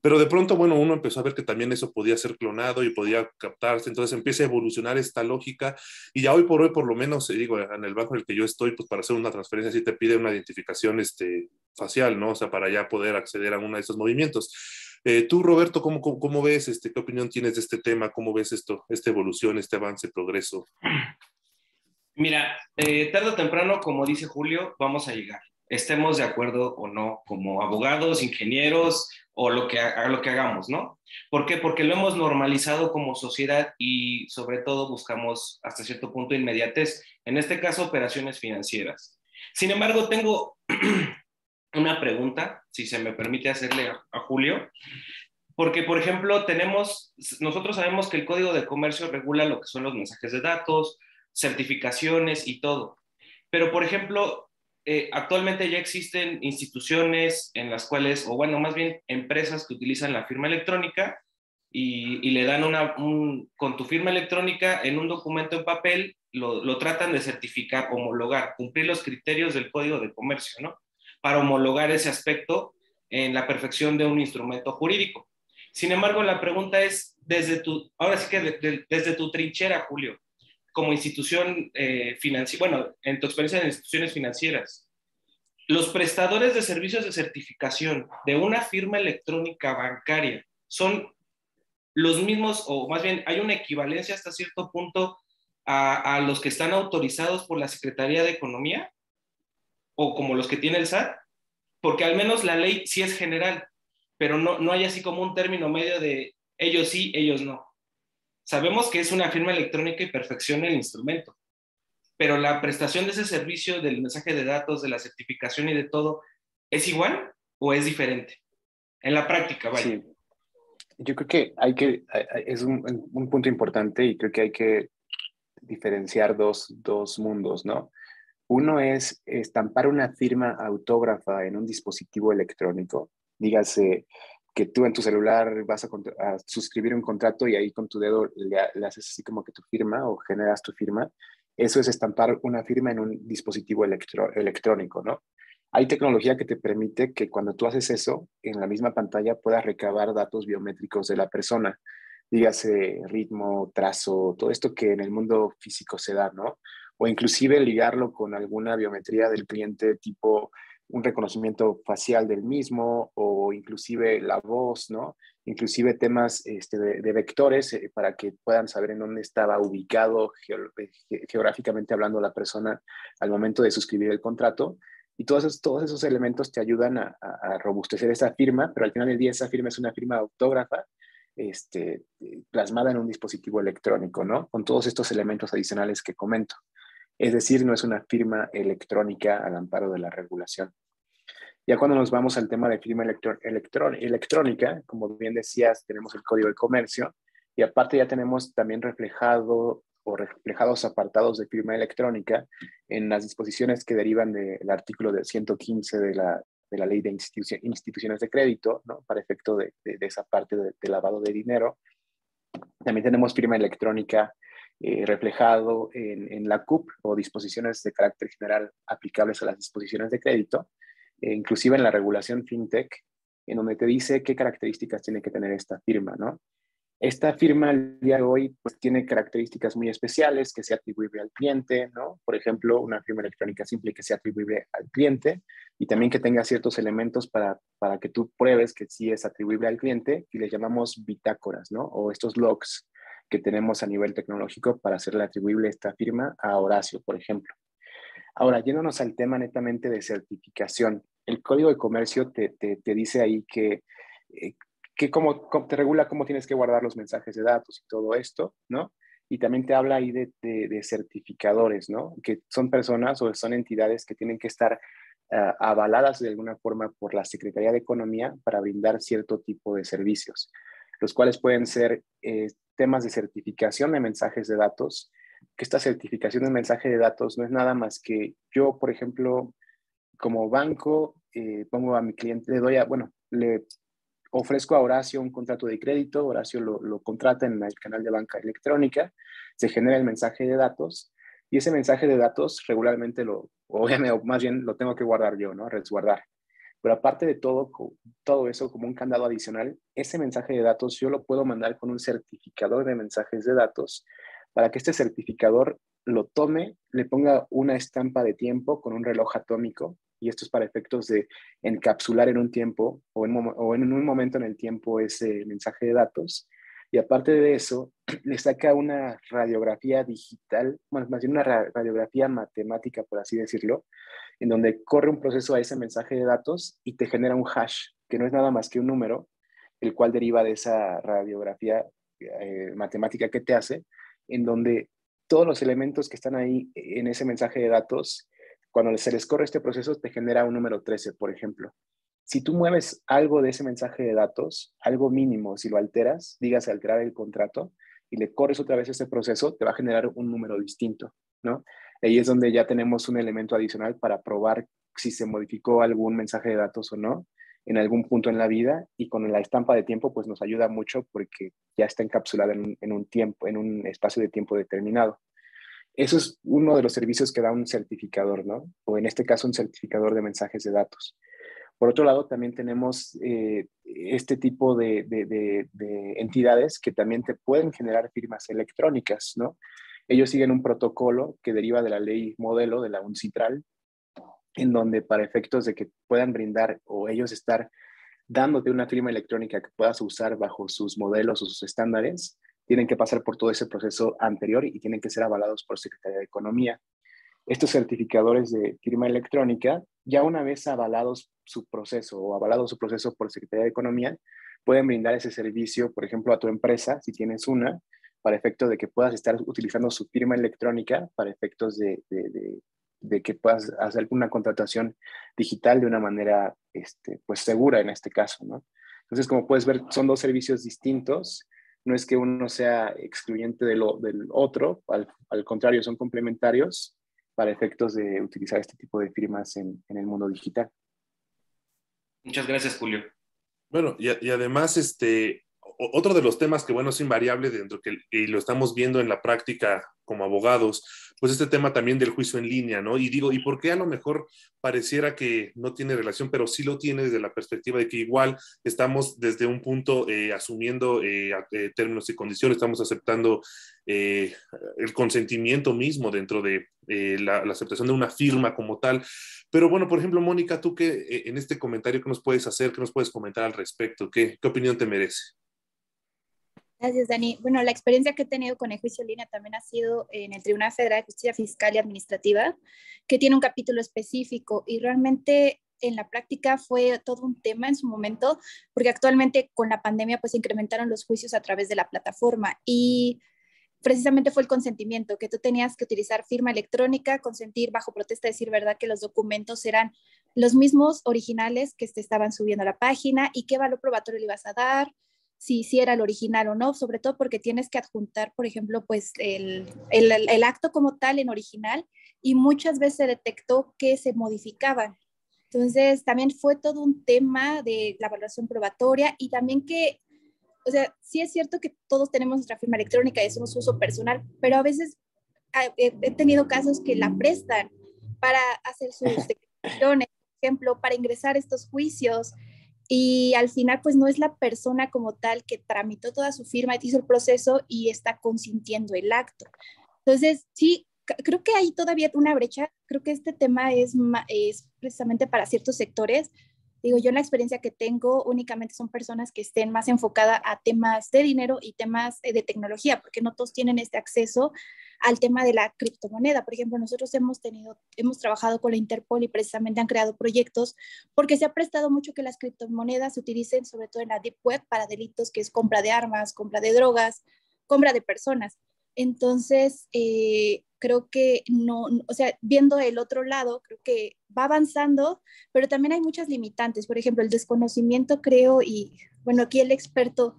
Pero de pronto, bueno, uno empezó a ver que también eso podía ser clonado y podía captarse, entonces empieza a evolucionar esta lógica y ya hoy por hoy, por lo menos, eh, digo, en el banco en el que yo estoy, pues para hacer una transferencia sí te pide una identificación este, facial, ¿no? O sea, para ya poder acceder a uno de esos movimientos. Eh, tú, Roberto, ¿cómo, cómo, ves, este, qué opinión tienes de este tema? ¿Cómo ves esto, esta evolución, este avance, progreso? Mira, eh, tarde o temprano, como dice Julio, vamos a llegar. Estemos de acuerdo o no, como abogados, ingenieros o lo que, hagamos, ¿no? ¿Por qué? Porque lo hemos normalizado como sociedad y sobre todo buscamos hasta cierto punto inmediatez, en este caso operaciones financieras. Sin embargo, tengo una pregunta, si se me permite hacerle a, Julio, porque, por ejemplo, tenemos, nosotros sabemos que el Código de Comercio regula lo que son los mensajes de datos, certificaciones y todo. Pero, por ejemplo, eh, actualmente ya existen instituciones en las cuales, o bueno, más bien empresas que utilizan la firma electrónica y, le dan una, con tu firma electrónica en un documento en papel, lo, lo, tratan de certificar, homologar, cumplir los criterios del Código de Comercio, ¿no? Para homologar ese aspecto en la perfección de un instrumento jurídico. Sin embargo, la pregunta es, desde tu, ahora sí que desde tu trinchera, Julio, como institución eh, financiera, bueno, en tu experiencia en instituciones financieras, los prestadores de servicios de certificación de una firma electrónica bancaria son los mismos, o más bien hay una equivalencia hasta cierto punto a, a los que están autorizados por la Secretaría de Economía o como los que tiene el SAT, porque al menos la ley sí es general, pero no, no hay así como un término medio de ellos sí, ellos no. Sabemos que es una firma electrónica y perfecciona el instrumento, pero la prestación de ese servicio del mensaje de datos, de la certificación y de todo, ¿es igual o es diferente? En la práctica, vaya. Sí. Yo creo que hay que, es un, un, punto importante y creo que hay que diferenciar dos, dos mundos, ¿no? Uno es estampar una firma autógrafa en un dispositivo electrónico, dígase que tú en tu celular vas a, suscribir un contrato y ahí con tu dedo le, haces así como que tu firma o generas tu firma. Eso es estampar una firma en un dispositivo electrónico, ¿no? Hay tecnología que te permite que cuando tú haces eso, en la misma pantalla puedas recabar datos biométricos de la persona, dígase ritmo, trazo, todo esto que en el mundo físico se da, ¿no? O inclusive ligarlo con alguna biometría del cliente tipo un reconocimiento facial del mismo o inclusive la voz, ¿no? Inclusive temas este, de, vectores eh, para que puedan saber en dónde estaba ubicado eh, geográficamente hablando la persona al momento de suscribir el contrato. Y todos esos, todos esos elementos te ayudan a, robustecer esa firma, pero al final del día esa firma es una firma autógrafa este, plasmada en un dispositivo electrónico, ¿no? Con todos estos elementos adicionales que comento. Es decir, no es una firma electrónica al amparo de la regulación. Ya cuando nos vamos al tema de firma electrónica, como bien decías, tenemos el Código de Comercio y aparte ya tenemos también reflejado o reflejados apartados de firma electrónica en las disposiciones que derivan del artículo de 115 de la, de la Ley de Instituciones de Crédito, ¿no? para efecto de, esa parte de, de, lavado de dinero. También tenemos firma electrónica eh, reflejado en, la CUP o disposiciones de carácter general aplicables a las disposiciones de crédito, e inclusive en la regulación FinTech, en donde te dice qué características tiene que tener esta firma, ¿no? Esta firma al día de hoy pues, tiene características muy especiales que se atribuye al cliente, ¿no? Por ejemplo, una firma electrónica simple que se atribuye al cliente y también que tenga ciertos elementos para, para que tú pruebes que sí es atribuible al cliente y le llamamos bitácoras, ¿no? O estos logs que tenemos a nivel tecnológico para hacerle atribuible esta firma a Horacio, por ejemplo. Ahora, yéndonos al tema netamente de certificación, el Código de Comercio te, te, dice ahí que, eh, que cómo, te regula cómo tienes que guardar los mensajes de datos y todo esto, ¿no? Y también te habla ahí de, de, certificadores, ¿no? Que son personas o son entidades que tienen que estar ah, avaladas de alguna forma por la Secretaría de Economía para brindar cierto tipo de servicios, los cuales pueden ser eh, temas de certificación de mensajes de datos, que esta certificación de mensaje de datos no es nada más que yo, por ejemplo, como banco, eh, pongo a mi cliente, le doy a, bueno, le ofrezco a Horacio un contrato de crédito, Horacio lo, lo contrata en el canal de banca electrónica, se genera el mensaje de datos y ese mensaje de datos regularmente lo, o más bien lo tengo que guardar yo, ¿no? Resguardar. Pero aparte de todo, todo eso como un candado adicional, ese mensaje de datos yo lo puedo mandar con un certificador de mensajes de datos para que este certificador lo tome, le ponga una estampa de tiempo con un reloj atómico, y esto es para efectos de encapsular en un tiempo o en, un momento en el tiempo ese mensaje de datos. Y aparte de eso, le saca una radiografía digital, más bien una radiografía matemática, por así decirlo, en donde corre un proceso a ese mensaje de datos y te genera un hash, que no es nada más que un número, el cual deriva de esa radiografía eh, matemática que te hace, en donde todos los elementos que están ahí en ese mensaje de datos, cuando se les corre este proceso, te genera un número 13, por ejemplo. Si tú mueves algo de ese mensaje de datos, algo mínimo, si lo alteras, digas alterar el contrato, y le corres otra vez ese proceso, te va a generar un número distinto, ¿no? Ahí es donde ya tenemos un elemento adicional para probar si se modificó algún mensaje de datos o no en algún punto en la vida y con la estampa de tiempo pues nos ayuda mucho porque ya está encapsulada en un, tiempo, en un espacio de tiempo determinado. Eso es uno de los servicios que da un certificador, ¿no? O en este caso un certificador de mensajes de datos. Por otro lado, también tenemos eh, este tipo de, de, entidades que también te pueden generar firmas electrónicas, ¿no? Ellos siguen un protocolo que deriva de la ley modelo de la UNCITRAL, en donde para efectos de que puedan brindar o ellos estar dándote una firma electrónica que puedas usar bajo sus modelos o sus estándares, tienen que pasar por todo ese proceso anterior y tienen que ser avalados por Secretaría de Economía. Estos certificadores de firma electrónica, ya una vez avalados su proceso o avalado su proceso por Secretaría de Economía, pueden brindar ese servicio, por ejemplo, a tu empresa, si tienes una, para efectos de que puedas estar utilizando su firma electrónica para efectos de, de que puedas hacer una contratación digital de una manera este, pues segura en este caso, ¿no? Entonces, como puedes ver, son dos servicios distintos. No es que uno sea excluyente de lo, del otro, al, al, contrario, son complementarios para efectos de utilizar este tipo de firmas en, en el mundo digital. Muchas gracias, Julio. Bueno, y, y además, este, otro de los temas que, bueno, es invariable dentro que y lo estamos viendo en la práctica como abogados, pues este tema también del juicio en línea, ¿no? Y digo, ¿y por qué a lo mejor pareciera que no tiene relación, pero sí lo tiene desde la perspectiva de que igual estamos desde un punto eh, asumiendo eh, eh, términos y condiciones, estamos aceptando el consentimiento mismo dentro de la, aceptación de una firma como tal. Pero bueno, por ejemplo, Mónica, tú que en este comentario, ¿qué nos puedes hacer? ¿Qué nos puedes comentar al respecto? ¿Qué, qué opinión te merece? Gracias, Dani. Bueno, la experiencia que he tenido con el juicio línea también ha sido en el Tribunal Federal de Justicia Fiscal y Administrativa, que tiene un capítulo específico y realmente en la práctica fue todo un tema en su momento, porque actualmente con la pandemia pues incrementaron los juicios a través de la plataforma y precisamente fue el consentimiento, que tú tenías que utilizar firma electrónica, consentir bajo protesta, decir verdad que los documentos eran los mismos originales que te estaban subiendo a la página y qué valor probatorio le ibas a dar, si, si era el original o no, sobre todo porque tienes que adjuntar, por ejemplo, pues el, el, el acto como tal en original y muchas veces se detectó que se modificaban. Entonces, también fue todo un tema de la evaluación probatoria y también que, o sea, sí es cierto que todos tenemos nuestra firma electrónica y hacemos uso personal, pero a veces ah, he tenido casos que la prestan para hacer sus declaraciones, por ejemplo, para ingresar estos juicios y al final pues no es la persona como tal que tramitó toda su firma, hizo el proceso y está consintiendo el acto. Entonces, sí, creo que hay todavía una brecha, creo que este tema es, es precisamente para ciertos sectores, Digo, yo la experiencia que tengo únicamente son personas que estén más enfocadas a temas de dinero y temas eh, de tecnología, porque no todos tienen este acceso al tema de la criptomoneda. Por ejemplo, nosotros hemos tenido, hemos trabajado con la Interpol y precisamente han creado proyectos porque se ha prestado mucho que las criptomonedas se utilicen sobre todo en la deep web para delitos que es compra de armas, compra de drogas, compra de personas. Entonces, eh, creo que no, o sea, viendo el otro lado, creo que va avanzando, pero también hay muchas limitantes. Por ejemplo, el desconocimiento, creo, y bueno, aquí el experto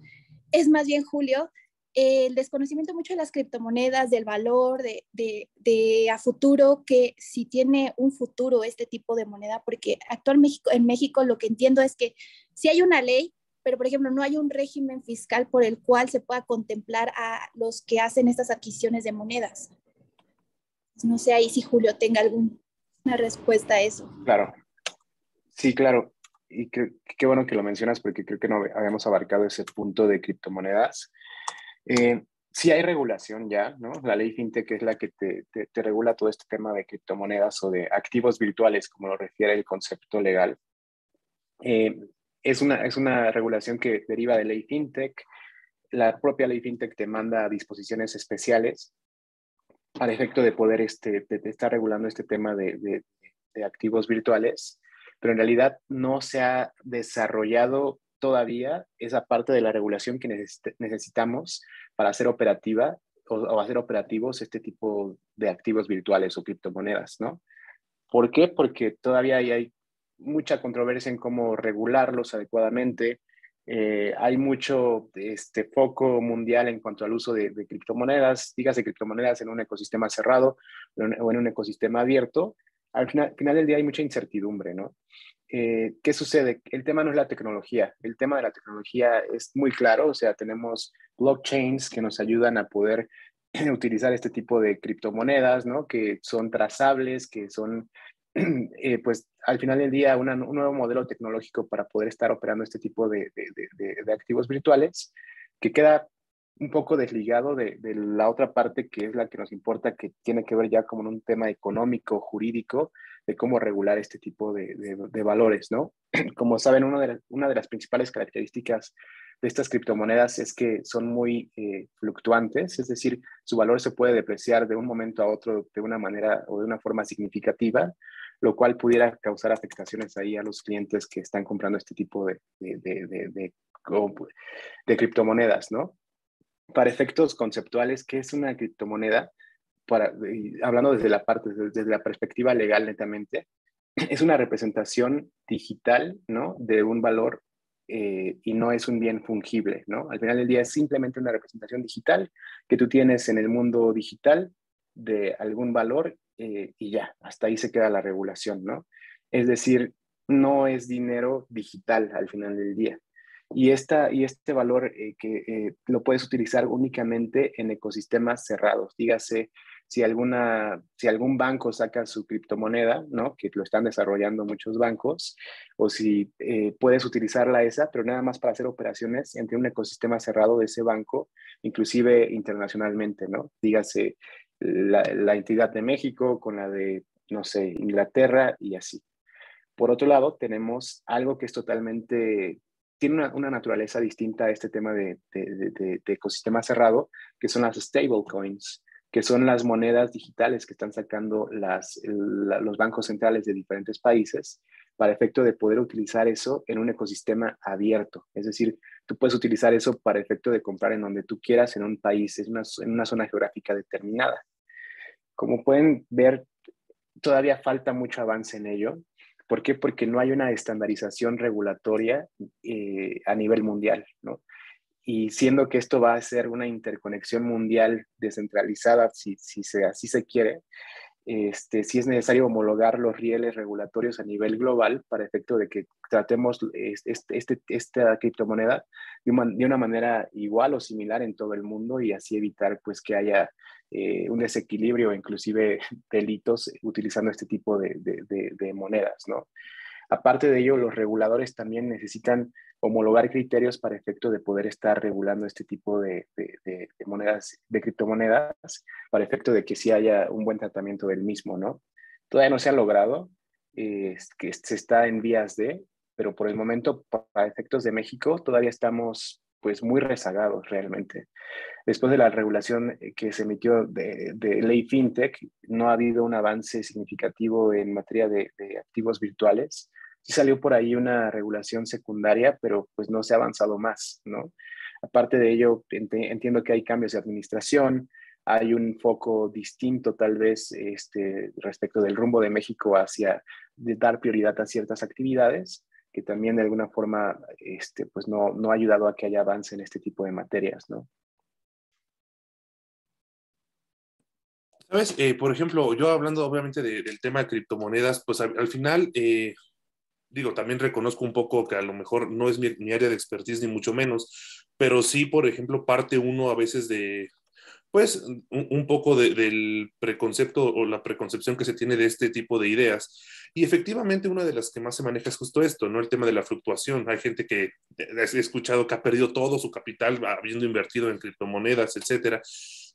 es más bien Julio, el desconocimiento mucho de las criptomonedas, del valor, de, de, de, a futuro, que si tiene un futuro este tipo de moneda, porque actualmente en México lo que entiendo es que si hay una ley, pero por ejemplo no hay un régimen fiscal por el cual se pueda contemplar a los que hacen estas adquisiciones de monedas. No sé ahí si Julio tenga alguna respuesta a eso. Claro, sí, claro. Y qué, bueno que lo mencionas porque creo que no habíamos abarcado ese punto de criptomonedas. Eh, sí hay regulación ya, ¿no? La ley FinTech es la que te, te, regula todo este tema de criptomonedas o de activos virtuales, como lo refiere el concepto legal. Eh, es, una, es una regulación que deriva de ley FinTech. La propia ley FinTech te manda disposiciones especiales al efecto de poder este, estar regulando este tema de, de, de activos virtuales, pero en realidad no se ha desarrollado todavía esa parte de la regulación que necesitamos para hacer operativa o, hacer operativos este tipo de activos virtuales o criptomonedas, ¿no? ¿Por qué? Porque todavía hay, mucha controversia en cómo regularlos adecuadamente. Eh, hay mucho este, foco mundial en cuanto al uso de, de criptomonedas, dígase criptomonedas en un ecosistema cerrado o en un ecosistema abierto. Al final, final del día hay mucha incertidumbre, ¿no? Eh, ¿qué sucede? El tema no es la tecnología, el tema de la tecnología es muy claro, o sea, tenemos blockchains que nos ayudan a poder utilizar este tipo de criptomonedas, ¿no? Que son trazables, que son, eh, pues, al final del día, un nuevo modelo tecnológico para poder estar operando este tipo de, de activos virtuales, que queda un poco desligado de, la otra parte que es la que nos importa, que tiene que ver ya como un tema económico, jurídico, de cómo regular este tipo de, valores, ¿no? Como saben, una de, una de las principales características de estas criptomonedas es que son muy eh, fluctuantes, es decir, su valor se puede depreciar de un momento a otro de una manera o de una forma significativa, lo cual pudiera causar afectaciones ahí a los clientes que están comprando este tipo de, de criptomonedas, ¿no? para efectos conceptuales, ¿qué es una criptomoneda? Hablando desde la parte, desde la perspectiva legal netamente, es una representación digital, ¿no? De un valor eh, y no es un bien fungible, ¿no? Al final del día es simplemente una representación digital que tú tienes en el mundo digital de algún valor eh, y ya, hasta ahí se queda la regulación, ¿no? Es decir, no es dinero digital al final del día. Y, esta, y este valor eh, que eh, lo puedes utilizar únicamente en ecosistemas cerrados. Dígase, si, alguna, si algún banco saca su criptomoneda, ¿no? que lo están desarrollando muchos bancos, o si eh, puedes utilizarla esa, pero nada más para hacer operaciones entre un ecosistema cerrado de ese banco, inclusive internacionalmente, ¿no? Dígase la, entidad de México con la de, no sé, Inglaterra y así. Por otro lado, tenemos algo que es totalmente tiene una, naturaleza distinta a este tema de, ecosistema cerrado, que son las stablecoins, que son las monedas digitales que están sacando los bancos centrales de diferentes países para efecto de poder utilizar eso en un ecosistema abierto. Es decir, tú puedes utilizar eso para efecto de comprar en donde tú quieras en un país, en una, en una zona geográfica determinada. Como pueden ver, todavía falta mucho avance en ello. ¿Por qué? Porque no hay una estandarización regulatoria eh, a nivel mundial, ¿no? Y siendo que esto va a ser una interconexión mundial descentralizada, si, si se, así se quiere, este, si es necesario homologar los rieles regulatorios a nivel global para efecto de que tratemos este, este, esta criptomoneda de una, de una, manera igual o similar en todo el mundo y así evitar pues que haya eh, un desequilibrio inclusive delitos utilizando este tipo de, de, de monedas, ¿no? Aparte de ello, los reguladores también necesitan homologar criterios para efecto de poder estar regulando este tipo de, monedas, de criptomonedas, para efecto de que sí haya un buen tratamiento del mismo, ¿no? Todavía no se ha logrado, que se está en vías de, pero por el momento, para efectos de México, todavía estamos pues muy rezagados realmente. Después de la regulación que se emitió de, ley FinTech, no ha habido un avance significativo en materia de, de activos virtuales sí salió por ahí una regulación secundaria, pero pues no se ha avanzado más, ¿no? Aparte de ello, entiendo que hay cambios de administración, hay un foco distinto tal vez este, respecto del rumbo de México hacia de dar prioridad a ciertas actividades que también de alguna forma este, pues no, no ha ayudado a que haya avance en este tipo de materias, ¿no? Sabes, eh, por ejemplo, yo hablando obviamente del tema de criptomonedas, pues al, final eh, digo, también reconozco un poco que a lo mejor no es mi, área de expertise ni mucho menos, pero sí, por ejemplo, parte uno a veces de, pues, un, poco del preconcepto o la preconcepción que se tiene de este tipo de ideas. Y efectivamente una de las que más se maneja es justo esto, ¿no? El tema de la fluctuación. Hay gente que he escuchado que ha perdido todo su capital habiendo invertido en criptomonedas, etcétera.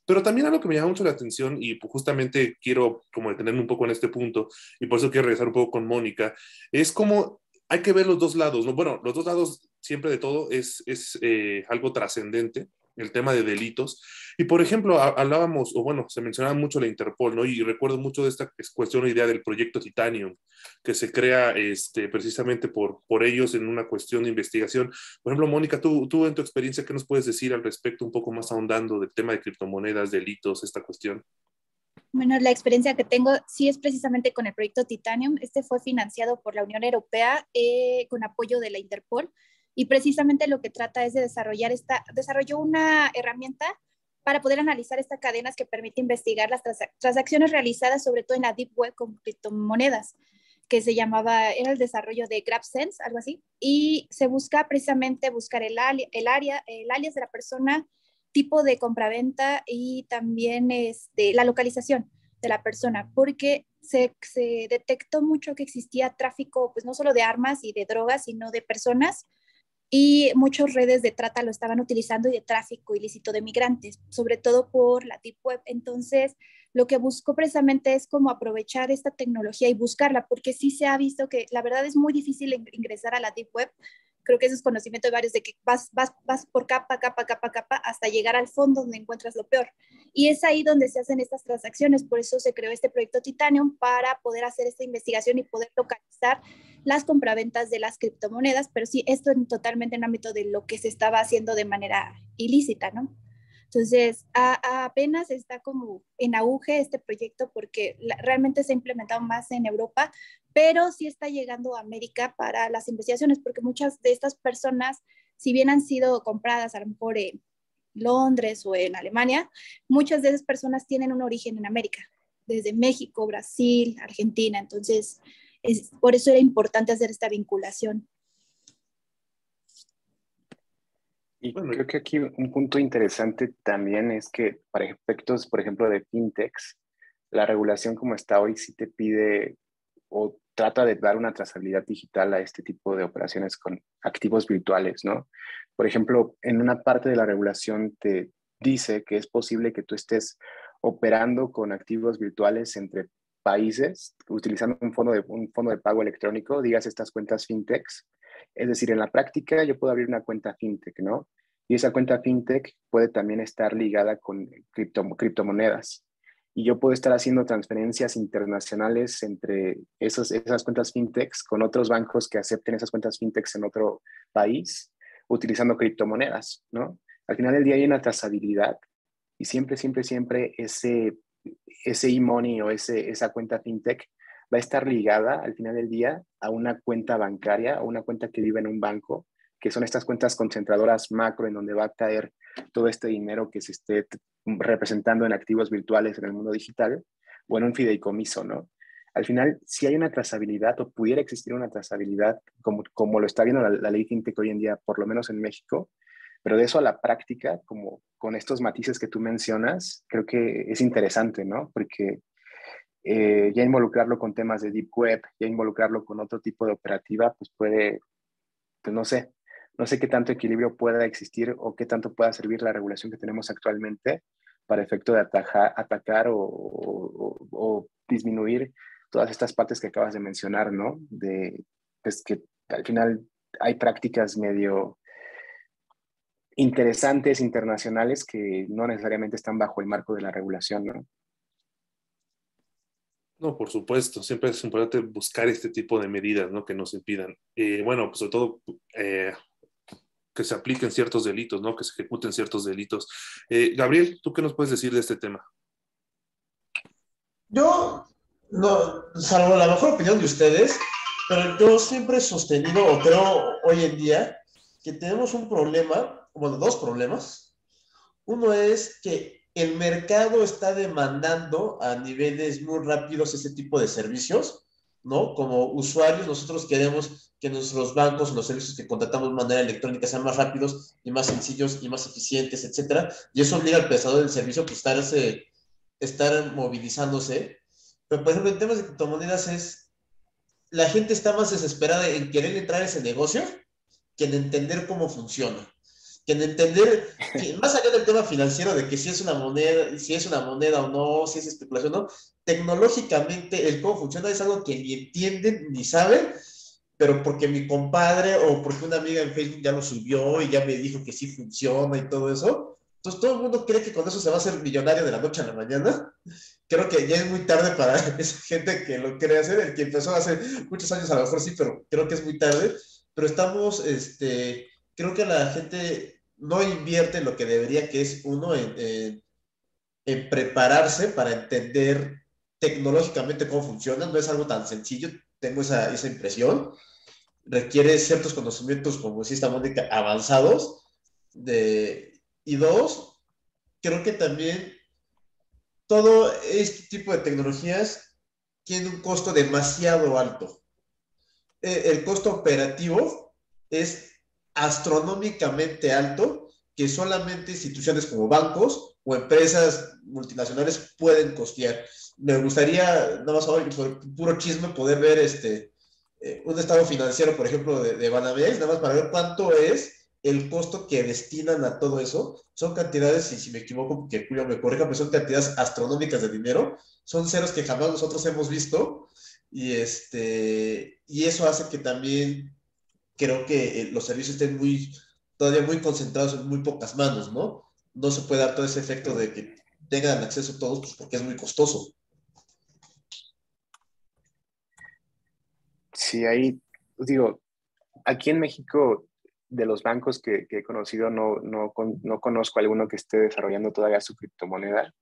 Pero también algo que me llama mucho la atención y justamente quiero como detenerme un poco en este punto y por eso quiero regresar un poco con Mónica, es como hay que ver los dos lados, ¿no? Bueno, los dos lados siempre de todo es, es eh, algo trascendente, el tema de delitos. Y por ejemplo, hablábamos, o bueno, se mencionaba mucho la Interpol, ¿no? Y recuerdo mucho de esta cuestión o idea del proyecto Titanium, que se crea este, precisamente por, por ellos en una cuestión de investigación. Por ejemplo, Mónica, tú, tú en tu experiencia, ¿qué nos puedes decir al respecto, un poco más ahondando del tema de criptomonedas, delitos, esta cuestión? Bueno, la experiencia que tengo sí es precisamente con el proyecto Titanium. Este fue financiado por la Unión Europea eh, con apoyo de la Interpol y precisamente lo que trata es de desarrollar esta, desarrolló una herramienta para poder analizar estas cadenas que permite investigar las transacciones realizadas sobre todo en la Deep Web con criptomonedas que se llamaba, era el desarrollo de GrabSense, algo así, y se busca precisamente buscar el, área, el alias de la persona, tipo de compraventa y también este, la localización de la persona, porque se, se, detectó mucho que existía tráfico, pues no solo de armas y de drogas, sino de personas y muchas redes de trata lo estaban utilizando y de tráfico ilícito de migrantes, sobre todo por la Deep Web. Entonces, lo que busco precisamente es como aprovechar esta tecnología y buscarla, porque sí se ha visto que la verdad es muy difícil ingresar a la Deep Web. Creo que eso es conocimiento de varios, de que vas, vas, vas por capa, capa, capa, capa, hasta llegar al fondo donde encuentras lo peor. Y es ahí donde se hacen estas transacciones. Por eso se creó este proyecto Titanium para poder hacer esta investigación y poder localizar las compraventas de las criptomonedas, pero sí, esto en, totalmente en ámbito de lo que se estaba haciendo de manera ilícita, ¿no? Entonces, apenas está como en auge este proyecto porque realmente se ha implementado más en Europa, pero sí está llegando a América para las investigaciones, porque muchas de estas personas, si bien han sido compradas a Londres o en Alemania, muchas de esas personas tienen un origen en América, desde México, Brasil, Argentina. Entonces, es, por eso era importante hacer esta vinculación. Y creo que aquí un punto interesante también es que para efectos, por ejemplo, de fintechs, la regulación como está hoy sí te pide o trata de dar una trazabilidad digital a este tipo de operaciones con activos virtuales, ¿no? Por ejemplo, en una parte de la regulación te dice que es posible que tú estés operando con activos virtuales entre países utilizando un fondo de, un fondo de pago electrónico, digas estas cuentas fintechs. Es decir, en la práctica yo puedo abrir una cuenta fintech, ¿no? Y esa cuenta fintech puede también estar ligada con cripto, criptomonedas. Y yo puedo estar haciendo transferencias internacionales entre esos, esas cuentas fintechs con otros bancos que acepten esas cuentas fintechs en otro país utilizando criptomonedas, ¿no? Al final del día hay una trazabilidad y siempre, siempre, siempre ese ese e-money o ese, esa cuenta fintech va a estar ligada al final del día a una cuenta bancaria o una cuenta que vive en un banco, que son estas cuentas concentradoras macro en donde va a caer todo este dinero que se esté representando en activos virtuales en el mundo digital o en un fideicomiso, ¿no? Al final, si hay una trazabilidad o pudiera existir una trazabilidad, como, como lo está viendo la, la ley fintech hoy en día, por lo menos en México, pero de eso a la práctica, como con estos matices que tú mencionas, creo que es interesante, ¿no? Porque eh, ya involucrarlo con temas de Deep Web, ya involucrarlo con otro tipo de operativa, pues puede, pues no sé, no sé qué tanto equilibrio pueda existir o qué tanto pueda servir la regulación que tenemos actualmente para efecto de atacar o, o, disminuir todas estas partes que acabas de mencionar, ¿no? De pues que al final hay prácticas medio interesantes internacionales que no necesariamente están bajo el marco de la regulación, ¿no? No, por supuesto, siempre es importante buscar este tipo de medidas, ¿no? Que nos impidan. Eh, bueno, pues sobre todo eh, que se apliquen ciertos delitos, ¿no? Que se ejecuten ciertos delitos. Eh, Gabriel, ¿tú qué nos puedes decir de este tema? Yo, no, salvo la mejor opinión de ustedes, pero yo siempre he sostenido, o creo hoy en día, que tenemos un problema bueno, dos problemas. Uno es que el mercado está demandando a niveles muy rápidos ese tipo de servicios, ¿no? Como usuarios, nosotros queremos que nuestros bancos, los servicios que contratamos de manera electrónica sean más rápidos y más sencillos y más eficientes, etcétera. Y eso obliga al prestador del servicio pues, estar, estar movilizándose. Pero, por ejemplo, en temas de criptomonedas es la gente está más desesperada en querer entrar a ese negocio que en entender cómo funciona. Que en entender, más allá del tema financiero, de que si es una moneda, si es una moneda o no, si es especulación o no, tecnológicamente el cómo funciona es algo que ni entienden ni saben, pero porque mi compadre o porque una amiga en Facebook ya lo subió y ya me dijo que sí funciona y todo eso, entonces todo el mundo cree que con eso se va a hacer millonario de la noche a la mañana. Creo que ya es muy tarde para esa gente que lo quiere hacer. El que empezó hace muchos años a lo mejor sí, pero creo que es muy tarde. Pero estamos, este, creo que la gente no invierte lo que debería, que es uno en, prepararse para entender tecnológicamente cómo funciona. No es algo tan sencillo, tengo esa, esa impresión. Requiere ciertos conocimientos, como decía esta Mónica, avanzados de, y dos, creo que también todo este tipo de tecnologías tiene un costo demasiado alto. E, el costo operativo es astronómicamente alto que solamente instituciones como bancos o empresas multinacionales pueden costear. Me gustaría, nada más por puro chisme, poder ver este, eh, un estado financiero, por ejemplo, de, de Banamex, nada más para ver cuánto es el costo que destinan a todo eso. Son cantidades, y si me equivoco, que Julio me corrija, pero son cantidades astronómicas de dinero, son ceros que jamás nosotros hemos visto, y, este, y eso hace que también creo que eh, los servicios estén muy, todavía muy concentrados en muy pocas manos, ¿no? No se puede dar todo ese efecto de que tengan acceso todos, pues porque es muy costoso. Sí, ahí, digo, aquí en México de los bancos que, he conocido, no, no, no, conozco alguno que esté desarrollando todavía su criptomoneda.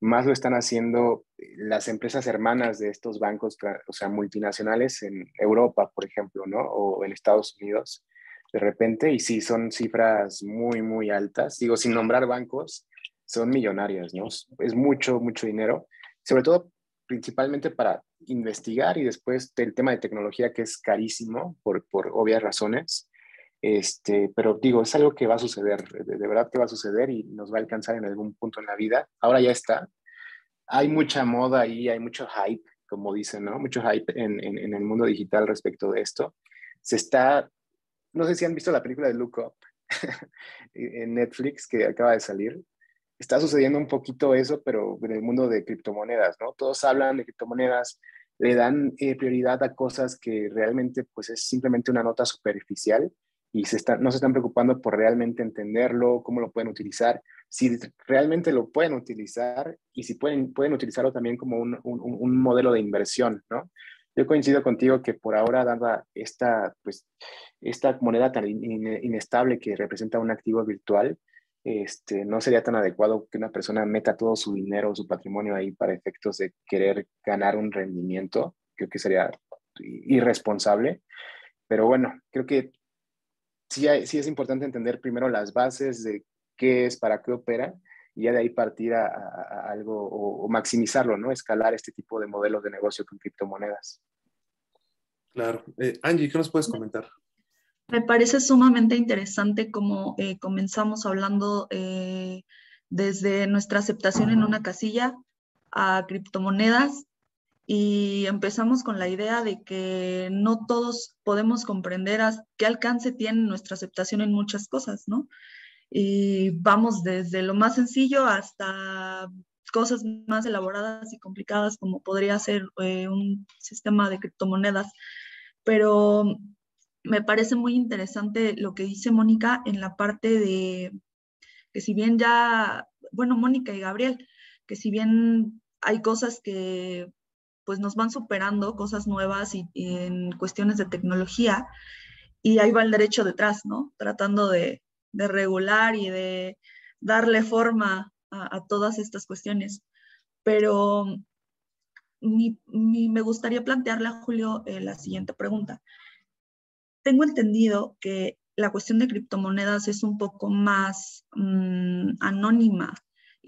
Más lo están haciendo las empresas hermanas de estos bancos, o sea, multinacionales en Europa, por ejemplo, ¿no? O en Estados Unidos, de repente. Y sí, son cifras muy, muy altas. Digo, sin nombrar bancos, son millonarias, ¿no? Es mucho, mucho dinero. Sobre todo, principalmente para investigar y después el tema de tecnología, que es carísimo por, por obvias razones este, pero digo, es algo que va a suceder, de, verdad que va a suceder y nos va a alcanzar en algún punto en la vida. Ahora ya está. Hay mucha moda ahí, hay mucho hype, como dicen, ¿no? Mucho hype en, en, el mundo digital respecto de esto. Se está, no sé si han visto la película de Look Up en Netflix que acaba de salir. Está sucediendo un poquito eso, pero en el mundo de criptomonedas, ¿no? Todos hablan de criptomonedas, le dan eh, prioridad a cosas que realmente pues es simplemente una nota superficial y se no se están preocupando por realmente entenderlo, cómo lo pueden utilizar, si realmente lo pueden utilizar y si pueden, pueden utilizarlo también como un, un, modelo de inversión, ¿no? Yo coincido contigo que por ahora, dada esta, pues, esta moneda tan inestable que representa un activo virtual, este, no sería tan adecuado que una persona meta todo su dinero, su patrimonio ahí para efectos de querer ganar un rendimiento. Creo que sería irresponsable. Pero bueno, creo que sí, sí es importante entender primero las bases de qué es, para qué opera, y ya de ahí partir a, algo o, maximizarlo, ¿no? Escalar este tipo de modelos de negocio con criptomonedas. Claro. Eh, Angie, ¿qué nos puedes comentar? Me parece sumamente interesante como eh, comenzamos hablando eh, desde nuestra aceptación en una casilla a criptomonedas y empezamos con la idea de que no todos podemos comprender qué alcance tiene nuestra aceptación en muchas cosas, ¿no? Y vamos desde lo más sencillo hasta cosas más elaboradas y complicadas como podría ser eh, un sistema de criptomonedas. Pero me parece muy interesante lo que dice Mónica en la parte de que si bien ya, bueno, Mónica y Gabriel, que si bien hay cosas que pues nos van superando cosas nuevas y, en cuestiones de tecnología y ahí va el derecho detrás, ¿no? Tratando de, regular y de darle forma a, todas estas cuestiones. Pero me gustaría plantearle a Julio eh, la siguiente pregunta. Tengo entendido que la cuestión de criptomonedas es un poco más mm, anónima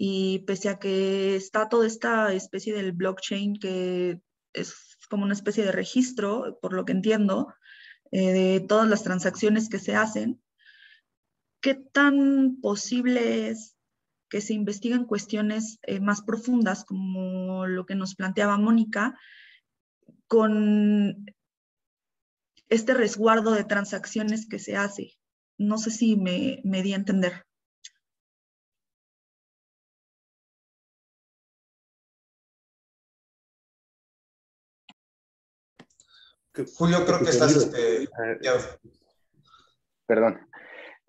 y pese a que está toda esta especie del blockchain que es como una especie de registro, por lo que entiendo, eh, de todas las transacciones que se hacen, ¿qué tan posible es que se investiguen cuestiones eh, más profundas como lo que nos planteaba Mónica, con este resguardo de transacciones que se hace. No sé si me, me di a entender. Julio, creo que estás... Este, Perdón,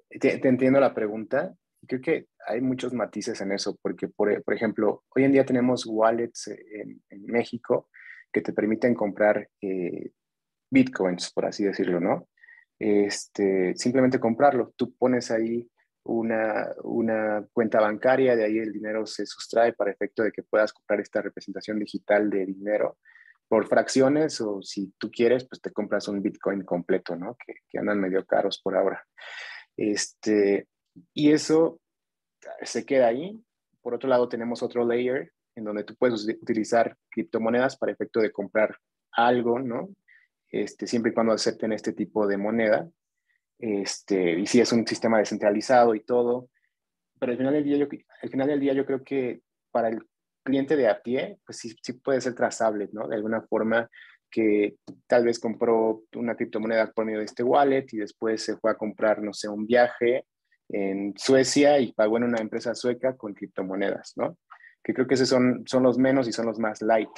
te, entiendo la pregunta. Creo que hay muchos matices en eso, porque, por, por ejemplo, hoy en día tenemos wallets en, en México que te permiten comprar eh, bitcoins, por así decirlo, ¿no? Este, simplemente comprarlo. Tú pones ahí una, una, cuenta bancaria, de ahí el dinero se sustrae para efecto de que puedas comprar esta representación digital de dinero por fracciones o si tú quieres, pues te compras un Bitcoin completo, ¿no? Que, andan medio caros por ahora. Este, y eso se queda ahí. Por otro lado, tenemos otro layer en donde tú puedes utilizar criptomonedas para efecto de comprar algo, ¿no? Este, siempre y cuando acepten este tipo de moneda. Este, y si es un sistema descentralizado y todo. Pero al final del día yo, al final del día yo creo que para el cliente de a pie, pues sí, sí puede ser trazable, ¿no? De alguna forma que tal vez compró una criptomoneda por medio de este wallet y después se fue a comprar, no sé, un viaje en Suecia y pagó en una empresa sueca con criptomonedas, ¿no? Que creo que esos son, son los menos y son los más light.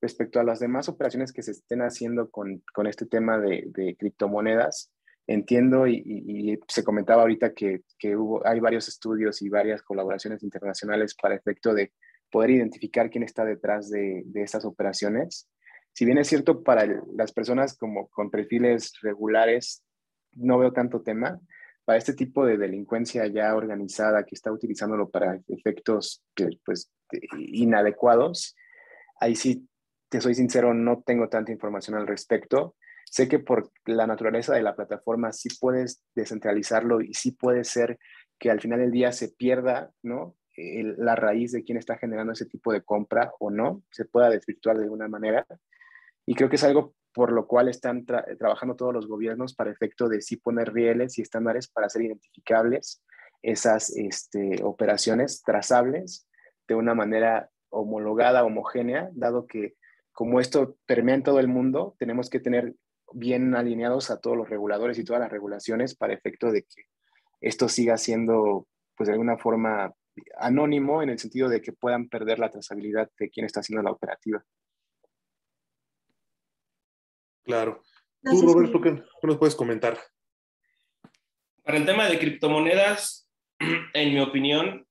Respecto a las demás operaciones que se estén haciendo con, con este tema de, de criptomonedas, entiendo y, y, se comentaba ahorita que, que hubo, hay varios estudios y varias colaboraciones internacionales para efecto de poder identificar quién está detrás de, de estas operaciones. Si bien es cierto para las personas como con perfiles regulares, no veo tanto tema, para este tipo de delincuencia ya organizada que está utilizándolo para efectos pues, inadecuados, ahí sí, te soy sincero, no tengo tanta información al respecto. Sé que por la naturaleza de la plataforma sí puedes descentralizarlo y sí puede ser que al final del día se pierda, ¿no? La raíz de quién está generando ese tipo de compra o no, se pueda desvirtuar de alguna manera. Y creo que es algo por lo cual están trabajando todos los gobiernos para efecto de sí poner rieles y estándares para hacer identificables esas este, operaciones trazables de una manera homologada, homogénea, dado que como esto permea en todo el mundo, tenemos que tener bien alineados a todos los reguladores y todas las regulaciones para efecto de que esto siga siendo, pues de alguna forma, anónimo en el sentido de que puedan perder la trazabilidad de quién está haciendo la operativa. Claro. Tú, Roberto, ¿qué, nos puedes comentar? Para el tema de criptomonedas, en mi opinión,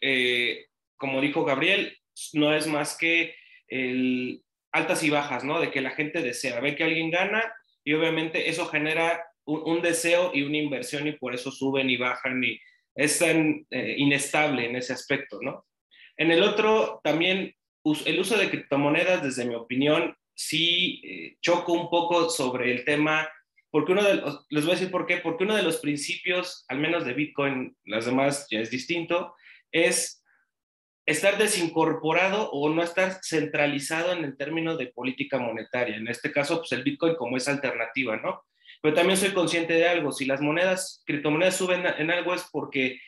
eh, como dijo Gabriel, no es más que el altas y bajas, ¿no? De que la gente desea, ve que alguien gana y obviamente eso genera un, un deseo y una inversión y por eso suben y bajan y es tan eh, inestable en ese aspecto, ¿no? En el otro, también el uso de criptomonedas, desde mi opinión, sí eh, choco un poco sobre el tema, porque uno de los, les voy a decir por qué, porque uno de los principios, al menos de Bitcoin, las demás ya es distinto, es estar desincorporado o no estar centralizado en el término de política monetaria. En este caso, pues el Bitcoin como es alternativa, ¿no? Pero también soy consciente de algo, si las monedas, criptomonedas suben en algo es porque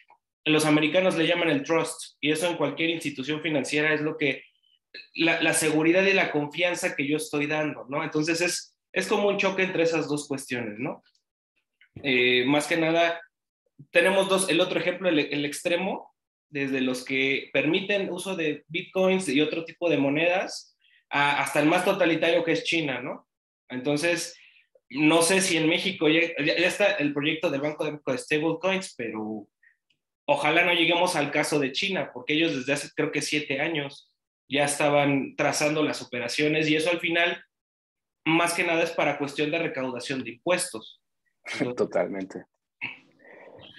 los americanos le llaman el trust y eso en cualquier institución financiera es lo que, la, seguridad y la confianza que yo estoy dando, ¿no? Entonces es, es como un choque entre esas dos cuestiones, ¿no? Eh, más que nada, tenemos dos, el otro ejemplo, el, el extremo, desde los que permiten uso de bitcoins y otro tipo de monedas, hasta el más totalitario que es China, ¿no? Entonces, no sé si en México ya, está el proyecto del Banco de México de stablecoins, pero ojalá no lleguemos al caso de China, porque ellos desde hace creo que siete años ya estaban trazando las operaciones y eso al final más que nada es para cuestión de recaudación de impuestos. Totalmente.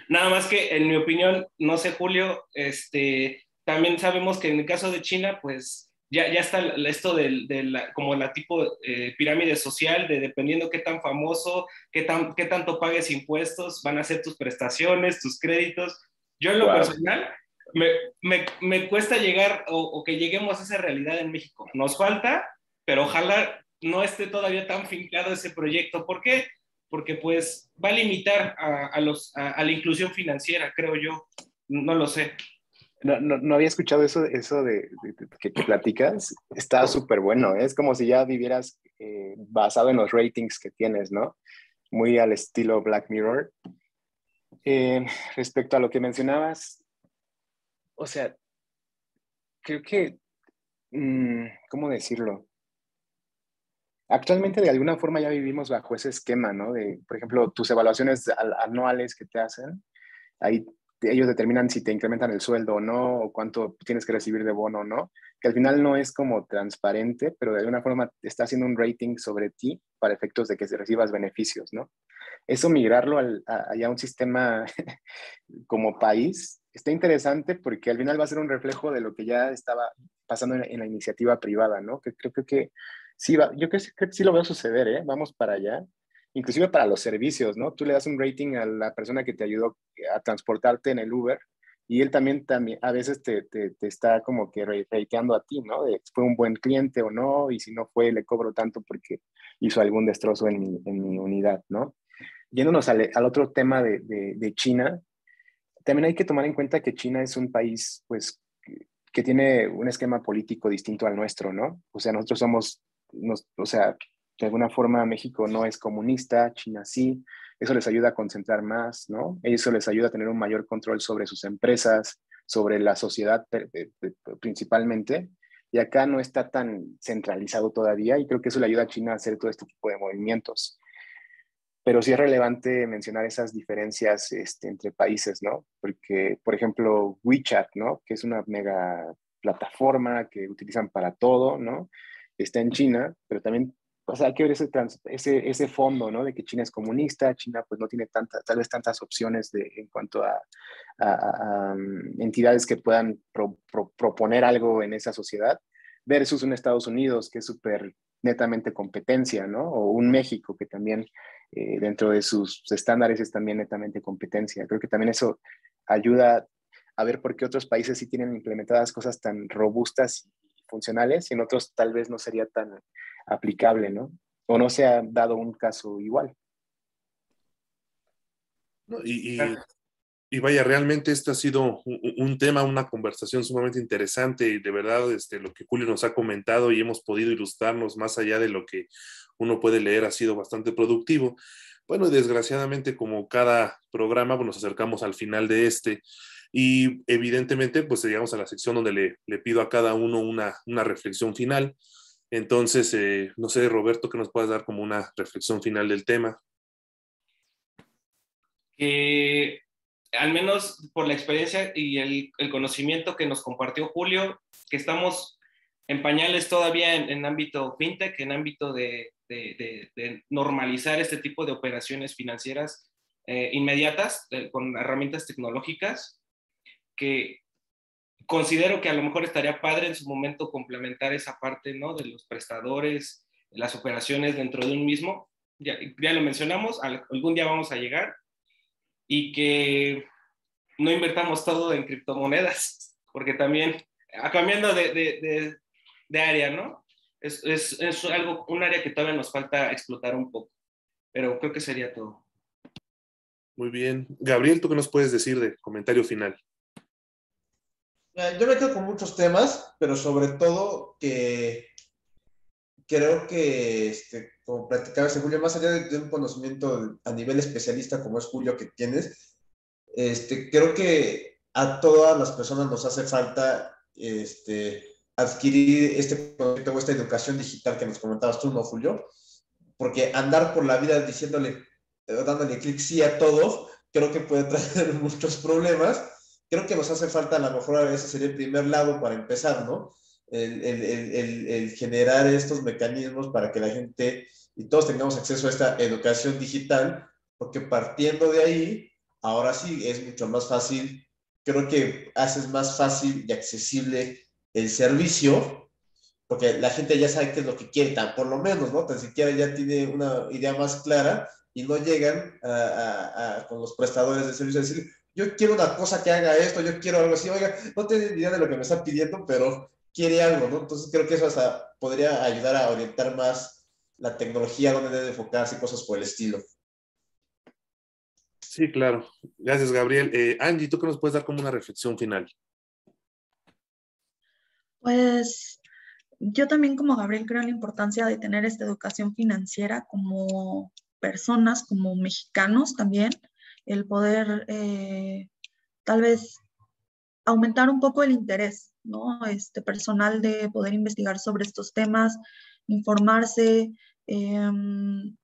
Nada más que en mi opinión, no sé Julio, este, también sabemos que en el caso de China, pues ya, ya está esto de, la, como la tipo eh, pirámide social, de dependiendo qué tan famoso, qué, tan, qué tanto pagues impuestos, van a ser tus prestaciones, tus créditos. Yo en lo personal, me, me, me, cuesta llegar o, o, que lleguemos a esa realidad en México. Nos falta, pero ojalá no esté todavía tan fincado ese proyecto. ¿Por qué? Porque pues va a limitar a, a los, a la inclusión financiera, creo yo. No lo sé. No, no, había escuchado eso, eso de, que te platicas. Está súper bueno. ¿eh? Es como si ya vivieras eh, basado en los ratings que tienes, ¿no? Muy al estilo Black Mirror. Eh, respecto a lo que mencionabas, o sea, creo que, mm, ¿cómo decirlo? Actualmente de alguna forma ya vivimos bajo ese esquema, ¿no? De, por ejemplo, tus evaluaciones anuales que te hacen, ahí ellos determinan si te incrementan el sueldo o no, o cuánto tienes que recibir de bono o no, que al final no es como transparente, pero de alguna forma está haciendo un rating sobre ti para efectos de que recibas beneficios, ¿no? Eso migrarlo al, a, a, un sistema como país está interesante porque al final va a ser un reflejo de lo que ya estaba pasando en, la iniciativa privada, ¿no? Que creo, creo que sí va, yo creo, creo que sí lo veo suceder, ¿eh? Vamos para allá inclusive para los servicios, ¿no? Tú le das un rating a la persona que te ayudó a transportarte en el Uber y él también, también a veces te, te, te está como que rateando a ti, ¿no? ¿Fue un buen cliente o no? Y si no fue, le cobro tanto porque hizo algún destrozo en mi, en mi unidad, ¿no? Yéndonos al, al otro tema de, de, de, China, también hay que tomar en cuenta que China es un país, pues, que tiene un esquema político distinto al nuestro, ¿no? O sea, nosotros somos, o sea, de alguna forma México no es comunista, China sí, eso les ayuda a concentrar más, ¿no? Eso les ayuda a tener un mayor control sobre sus empresas, sobre la sociedad principalmente, y acá no está tan centralizado todavía y creo que eso le ayuda a China a hacer todo este tipo de movimientos. Pero sí es relevante mencionar esas diferencias este, entre países, ¿no? Porque, por ejemplo, WeChat, ¿no? Que es una mega plataforma que utilizan para todo, ¿no? Está en China, pero también sea, hay que ver ese, ese, ese, fondo, ¿no? De que China es comunista, China pues no tiene tanta, tal vez tantas opciones de, en cuanto a, a, a um, entidades que puedan pro, pro, proponer algo en esa sociedad, versus un Estados Unidos que es súper netamente competencia, ¿no? O un México que también eh, dentro de sus estándares es también netamente competencia. Creo que también eso ayuda a ver por qué otros países sí tienen implementadas cosas tan robustas y funcionales y en otros tal vez no sería tan aplicable, ¿no? O no se ha dado un caso igual. y, y, y, vaya, realmente este ha sido un, un, tema, una conversación sumamente interesante y de verdad este, lo que Julio nos ha comentado y hemos podido ilustrarnos más allá de lo que uno puede leer ha sido bastante productivo. Bueno, desgraciadamente como cada programa, pues nos acercamos al final de este y evidentemente pues llegamos a la sección donde le, le pido a cada uno una, una reflexión final. Entonces, eh, no sé, Roberto, que nos puedas dar como una reflexión final del tema. Que al menos por la experiencia y el, conocimiento que nos compartió Julio, que estamos en pañales todavía en, ámbito fintech, en ámbito de, de, de, de, normalizar este tipo de operaciones financieras eh, inmediatas eh, con herramientas tecnológicas, que considero que a lo mejor estaría padre en su momento complementar esa parte, ¿no? De los prestadores, las operaciones dentro de un mismo. Ya, lo mencionamos, algún día vamos a llegar y que no invertamos todo en criptomonedas, porque también, cambiando de, de, de, área, ¿no? Es, es, es, algo, un área que todavía nos falta explotar un poco, pero creo que sería todo. Muy bien. Gabriel, ¿tú qué nos puedes decir de comentario final? Yo me quedo con muchos temas, pero sobre todo que creo que, este, como platicaba este Julio, más allá de, de, un conocimiento a nivel especialista como es Julio que tienes, este, creo que a todas las personas nos hace falta este, adquirir este concepto o esta educación digital que nos comentabas tú, ¿no, Julio? Porque andar por la vida diciéndole, dándole clic sí a todo, creo que puede traer muchos problemas creo que nos hace falta, a lo mejor a veces sería el primer lado para empezar, ¿no? El, el, el, generar estos mecanismos para que la gente y todos tengamos acceso a esta educación digital, porque partiendo de ahí, ahora sí es mucho más fácil, creo que haces más fácil y accesible el servicio, porque la gente ya sabe qué es lo que quiere, tan, por lo menos, ¿no? Tan siquiera ya tiene una idea más clara y no llegan a, con los prestadores de servicio a decir, yo quiero una cosa que haga esto, yo quiero algo así, oiga, no tengo idea de lo que me está pidiendo, pero quiere algo, ¿no? Entonces creo que eso hasta podría ayudar a orientar más la tecnología, donde debe enfocarse y cosas por el estilo. Sí, claro. Gracias, Gabriel. Eh, Angie, ¿tú qué nos puedes dar como una reflexión final? Pues yo también como Gabriel creo en la importancia de tener esta educación financiera como personas, como mexicanos también, el poder eh, tal vez aumentar un poco el interés ¿no? este, personal de poder investigar sobre estos temas, informarse, em,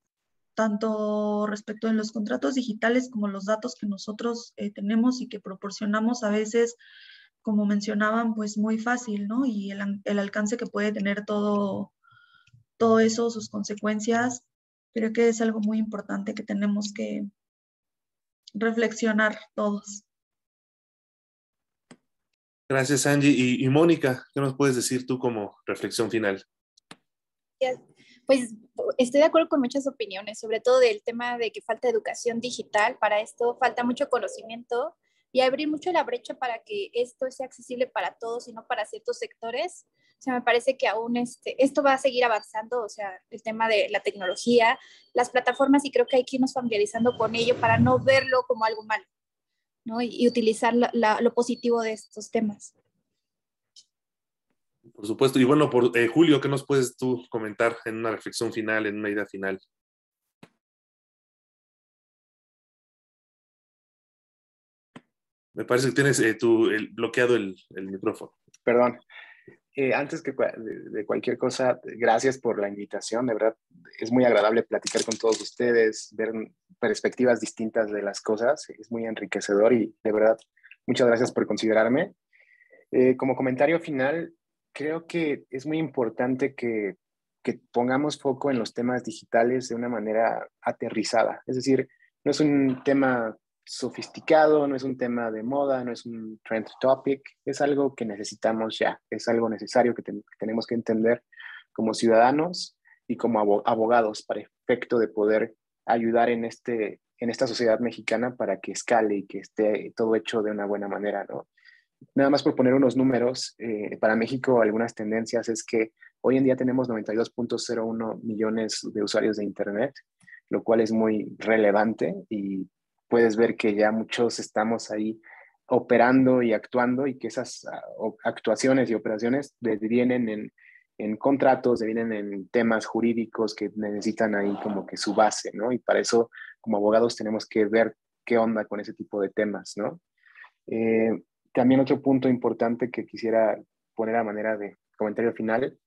tanto respecto de los contratos digitales como los datos que nosotros eh, tenemos y que proporcionamos a veces, como mencionaban, pues muy fácil, ¿no? Y el, el alcance que puede tener todo, todo eso, sus consecuencias, creo que es algo muy importante que tenemos que reflexionar todos. Gracias, Angie. Y, y, Mónica, ¿qué nos puedes decir tú como reflexión final? Pues estoy de acuerdo con muchas opiniones, sobre todo del tema de que falta educación digital. Para esto falta mucho conocimiento y abrir mucho la brecha para que esto sea accesible para todos y no para ciertos sectores. O sea, me parece que aún este, esto va a seguir avanzando, o sea, el tema de la tecnología, las plataformas, y creo que hay que irnos familiarizando con ello para no verlo como algo malo, ¿no? Y, y utilizar la, la, lo positivo de estos temas. Por supuesto. Y bueno, por, eh, Julio, ¿qué nos puedes tú comentar en una reflexión final, en una idea final? Me parece que tienes eh, tu, el, bloqueado el, el, micrófono. Perdón. Eh, antes que de, de, cualquier cosa, gracias por la invitación. De verdad, es muy agradable platicar con todos ustedes, ver perspectivas distintas de las cosas. Es muy enriquecedor y de verdad, muchas gracias por considerarme. Eh, como comentario final, creo que es muy importante que, que, pongamos foco en los temas digitales de una manera aterrizada. Es decir, no es un tema sofisticado, no es un tema de moda, no es un trend topic, es algo que necesitamos ya, es algo necesario que, te, que tenemos que entender como ciudadanos y como abogados para efecto de poder ayudar en, este, en esta sociedad mexicana para que escale y que esté todo hecho de una buena manera, ¿no? nada más por poner unos números, eh, para México algunas tendencias es que hoy en día tenemos 92.01 millones de usuarios de Internet, lo cual es muy relevante y puedes ver que ya muchos estamos ahí operando y actuando y que esas uh, actuaciones y operaciones vienen en, en contratos, vienen en temas jurídicos que necesitan ahí como que su base, ¿no? Y para eso como abogados tenemos que ver qué onda con ese tipo de temas, ¿no? Eh, también otro punto importante que quisiera poner a manera de comentario final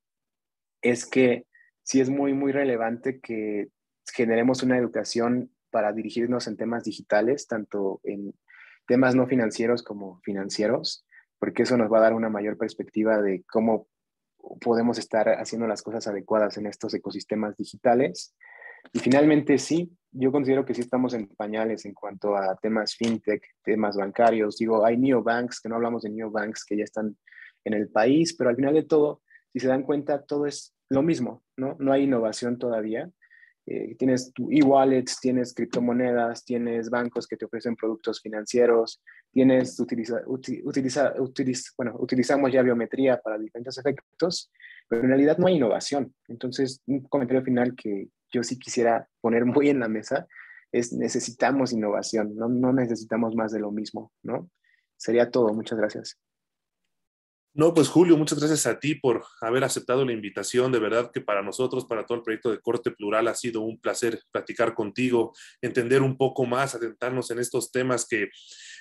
es que sí es muy, muy relevante que generemos una educación para dirigirnos en temas digitales, tanto en temas no financieros como financieros, porque eso nos va a dar una mayor perspectiva de cómo podemos estar haciendo las cosas adecuadas en estos ecosistemas digitales. Y finalmente, sí, yo considero que sí estamos en pañales en cuanto a temas fintech, temas bancarios. Digo, hay neobanks, que no hablamos de neobanks, que ya están en el país, pero al final de todo, si se dan cuenta, todo es lo mismo, ¿no? No hay innovación todavía. Eh, tienes tu e-wallets, tienes criptomonedas, tienes bancos que te ofrecen productos financieros, tienes, utiliza, utiliza, utiliza, bueno, utilizamos ya biometría para diferentes efectos, pero en realidad no hay innovación. Entonces, un comentario final que yo sí quisiera poner muy en la mesa es necesitamos innovación, no, no necesitamos más de lo mismo, ¿no? Sería todo, muchas gracias. No, pues Julio, muchas gracias a ti por haber aceptado la invitación. De verdad que para nosotros, para todo el proyecto de Corte Plural, ha sido un placer platicar contigo, entender un poco más, atentarnos en estos temas que,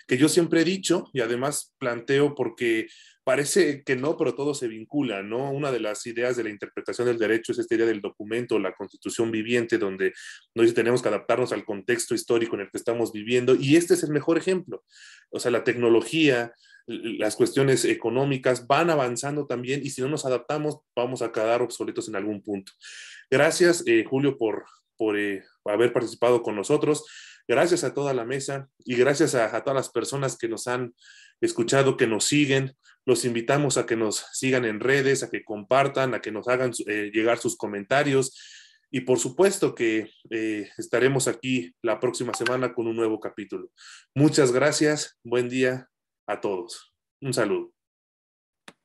que yo siempre he dicho y además planteo porque parece que no, pero todo se vincula, ¿no? Una de las ideas de la interpretación del derecho es esta idea del documento, la constitución viviente, donde nos tenemos que adaptarnos al contexto histórico en el que estamos viviendo, y este es el mejor ejemplo. O sea, la tecnología, las cuestiones económicas van avanzando también, y si no nos adaptamos, vamos a quedar obsoletos en algún punto. Gracias, eh, Julio, por, por eh, haber participado con nosotros. Gracias a toda la mesa y gracias a, todas las personas que nos han escuchado, que nos siguen. Los invitamos a que nos sigan en redes, a que compartan, a que nos hagan eh, llegar sus comentarios. Y por supuesto que eh, estaremos aquí la próxima semana con un nuevo capítulo. Muchas gracias. Buen día a todos. Un saludo.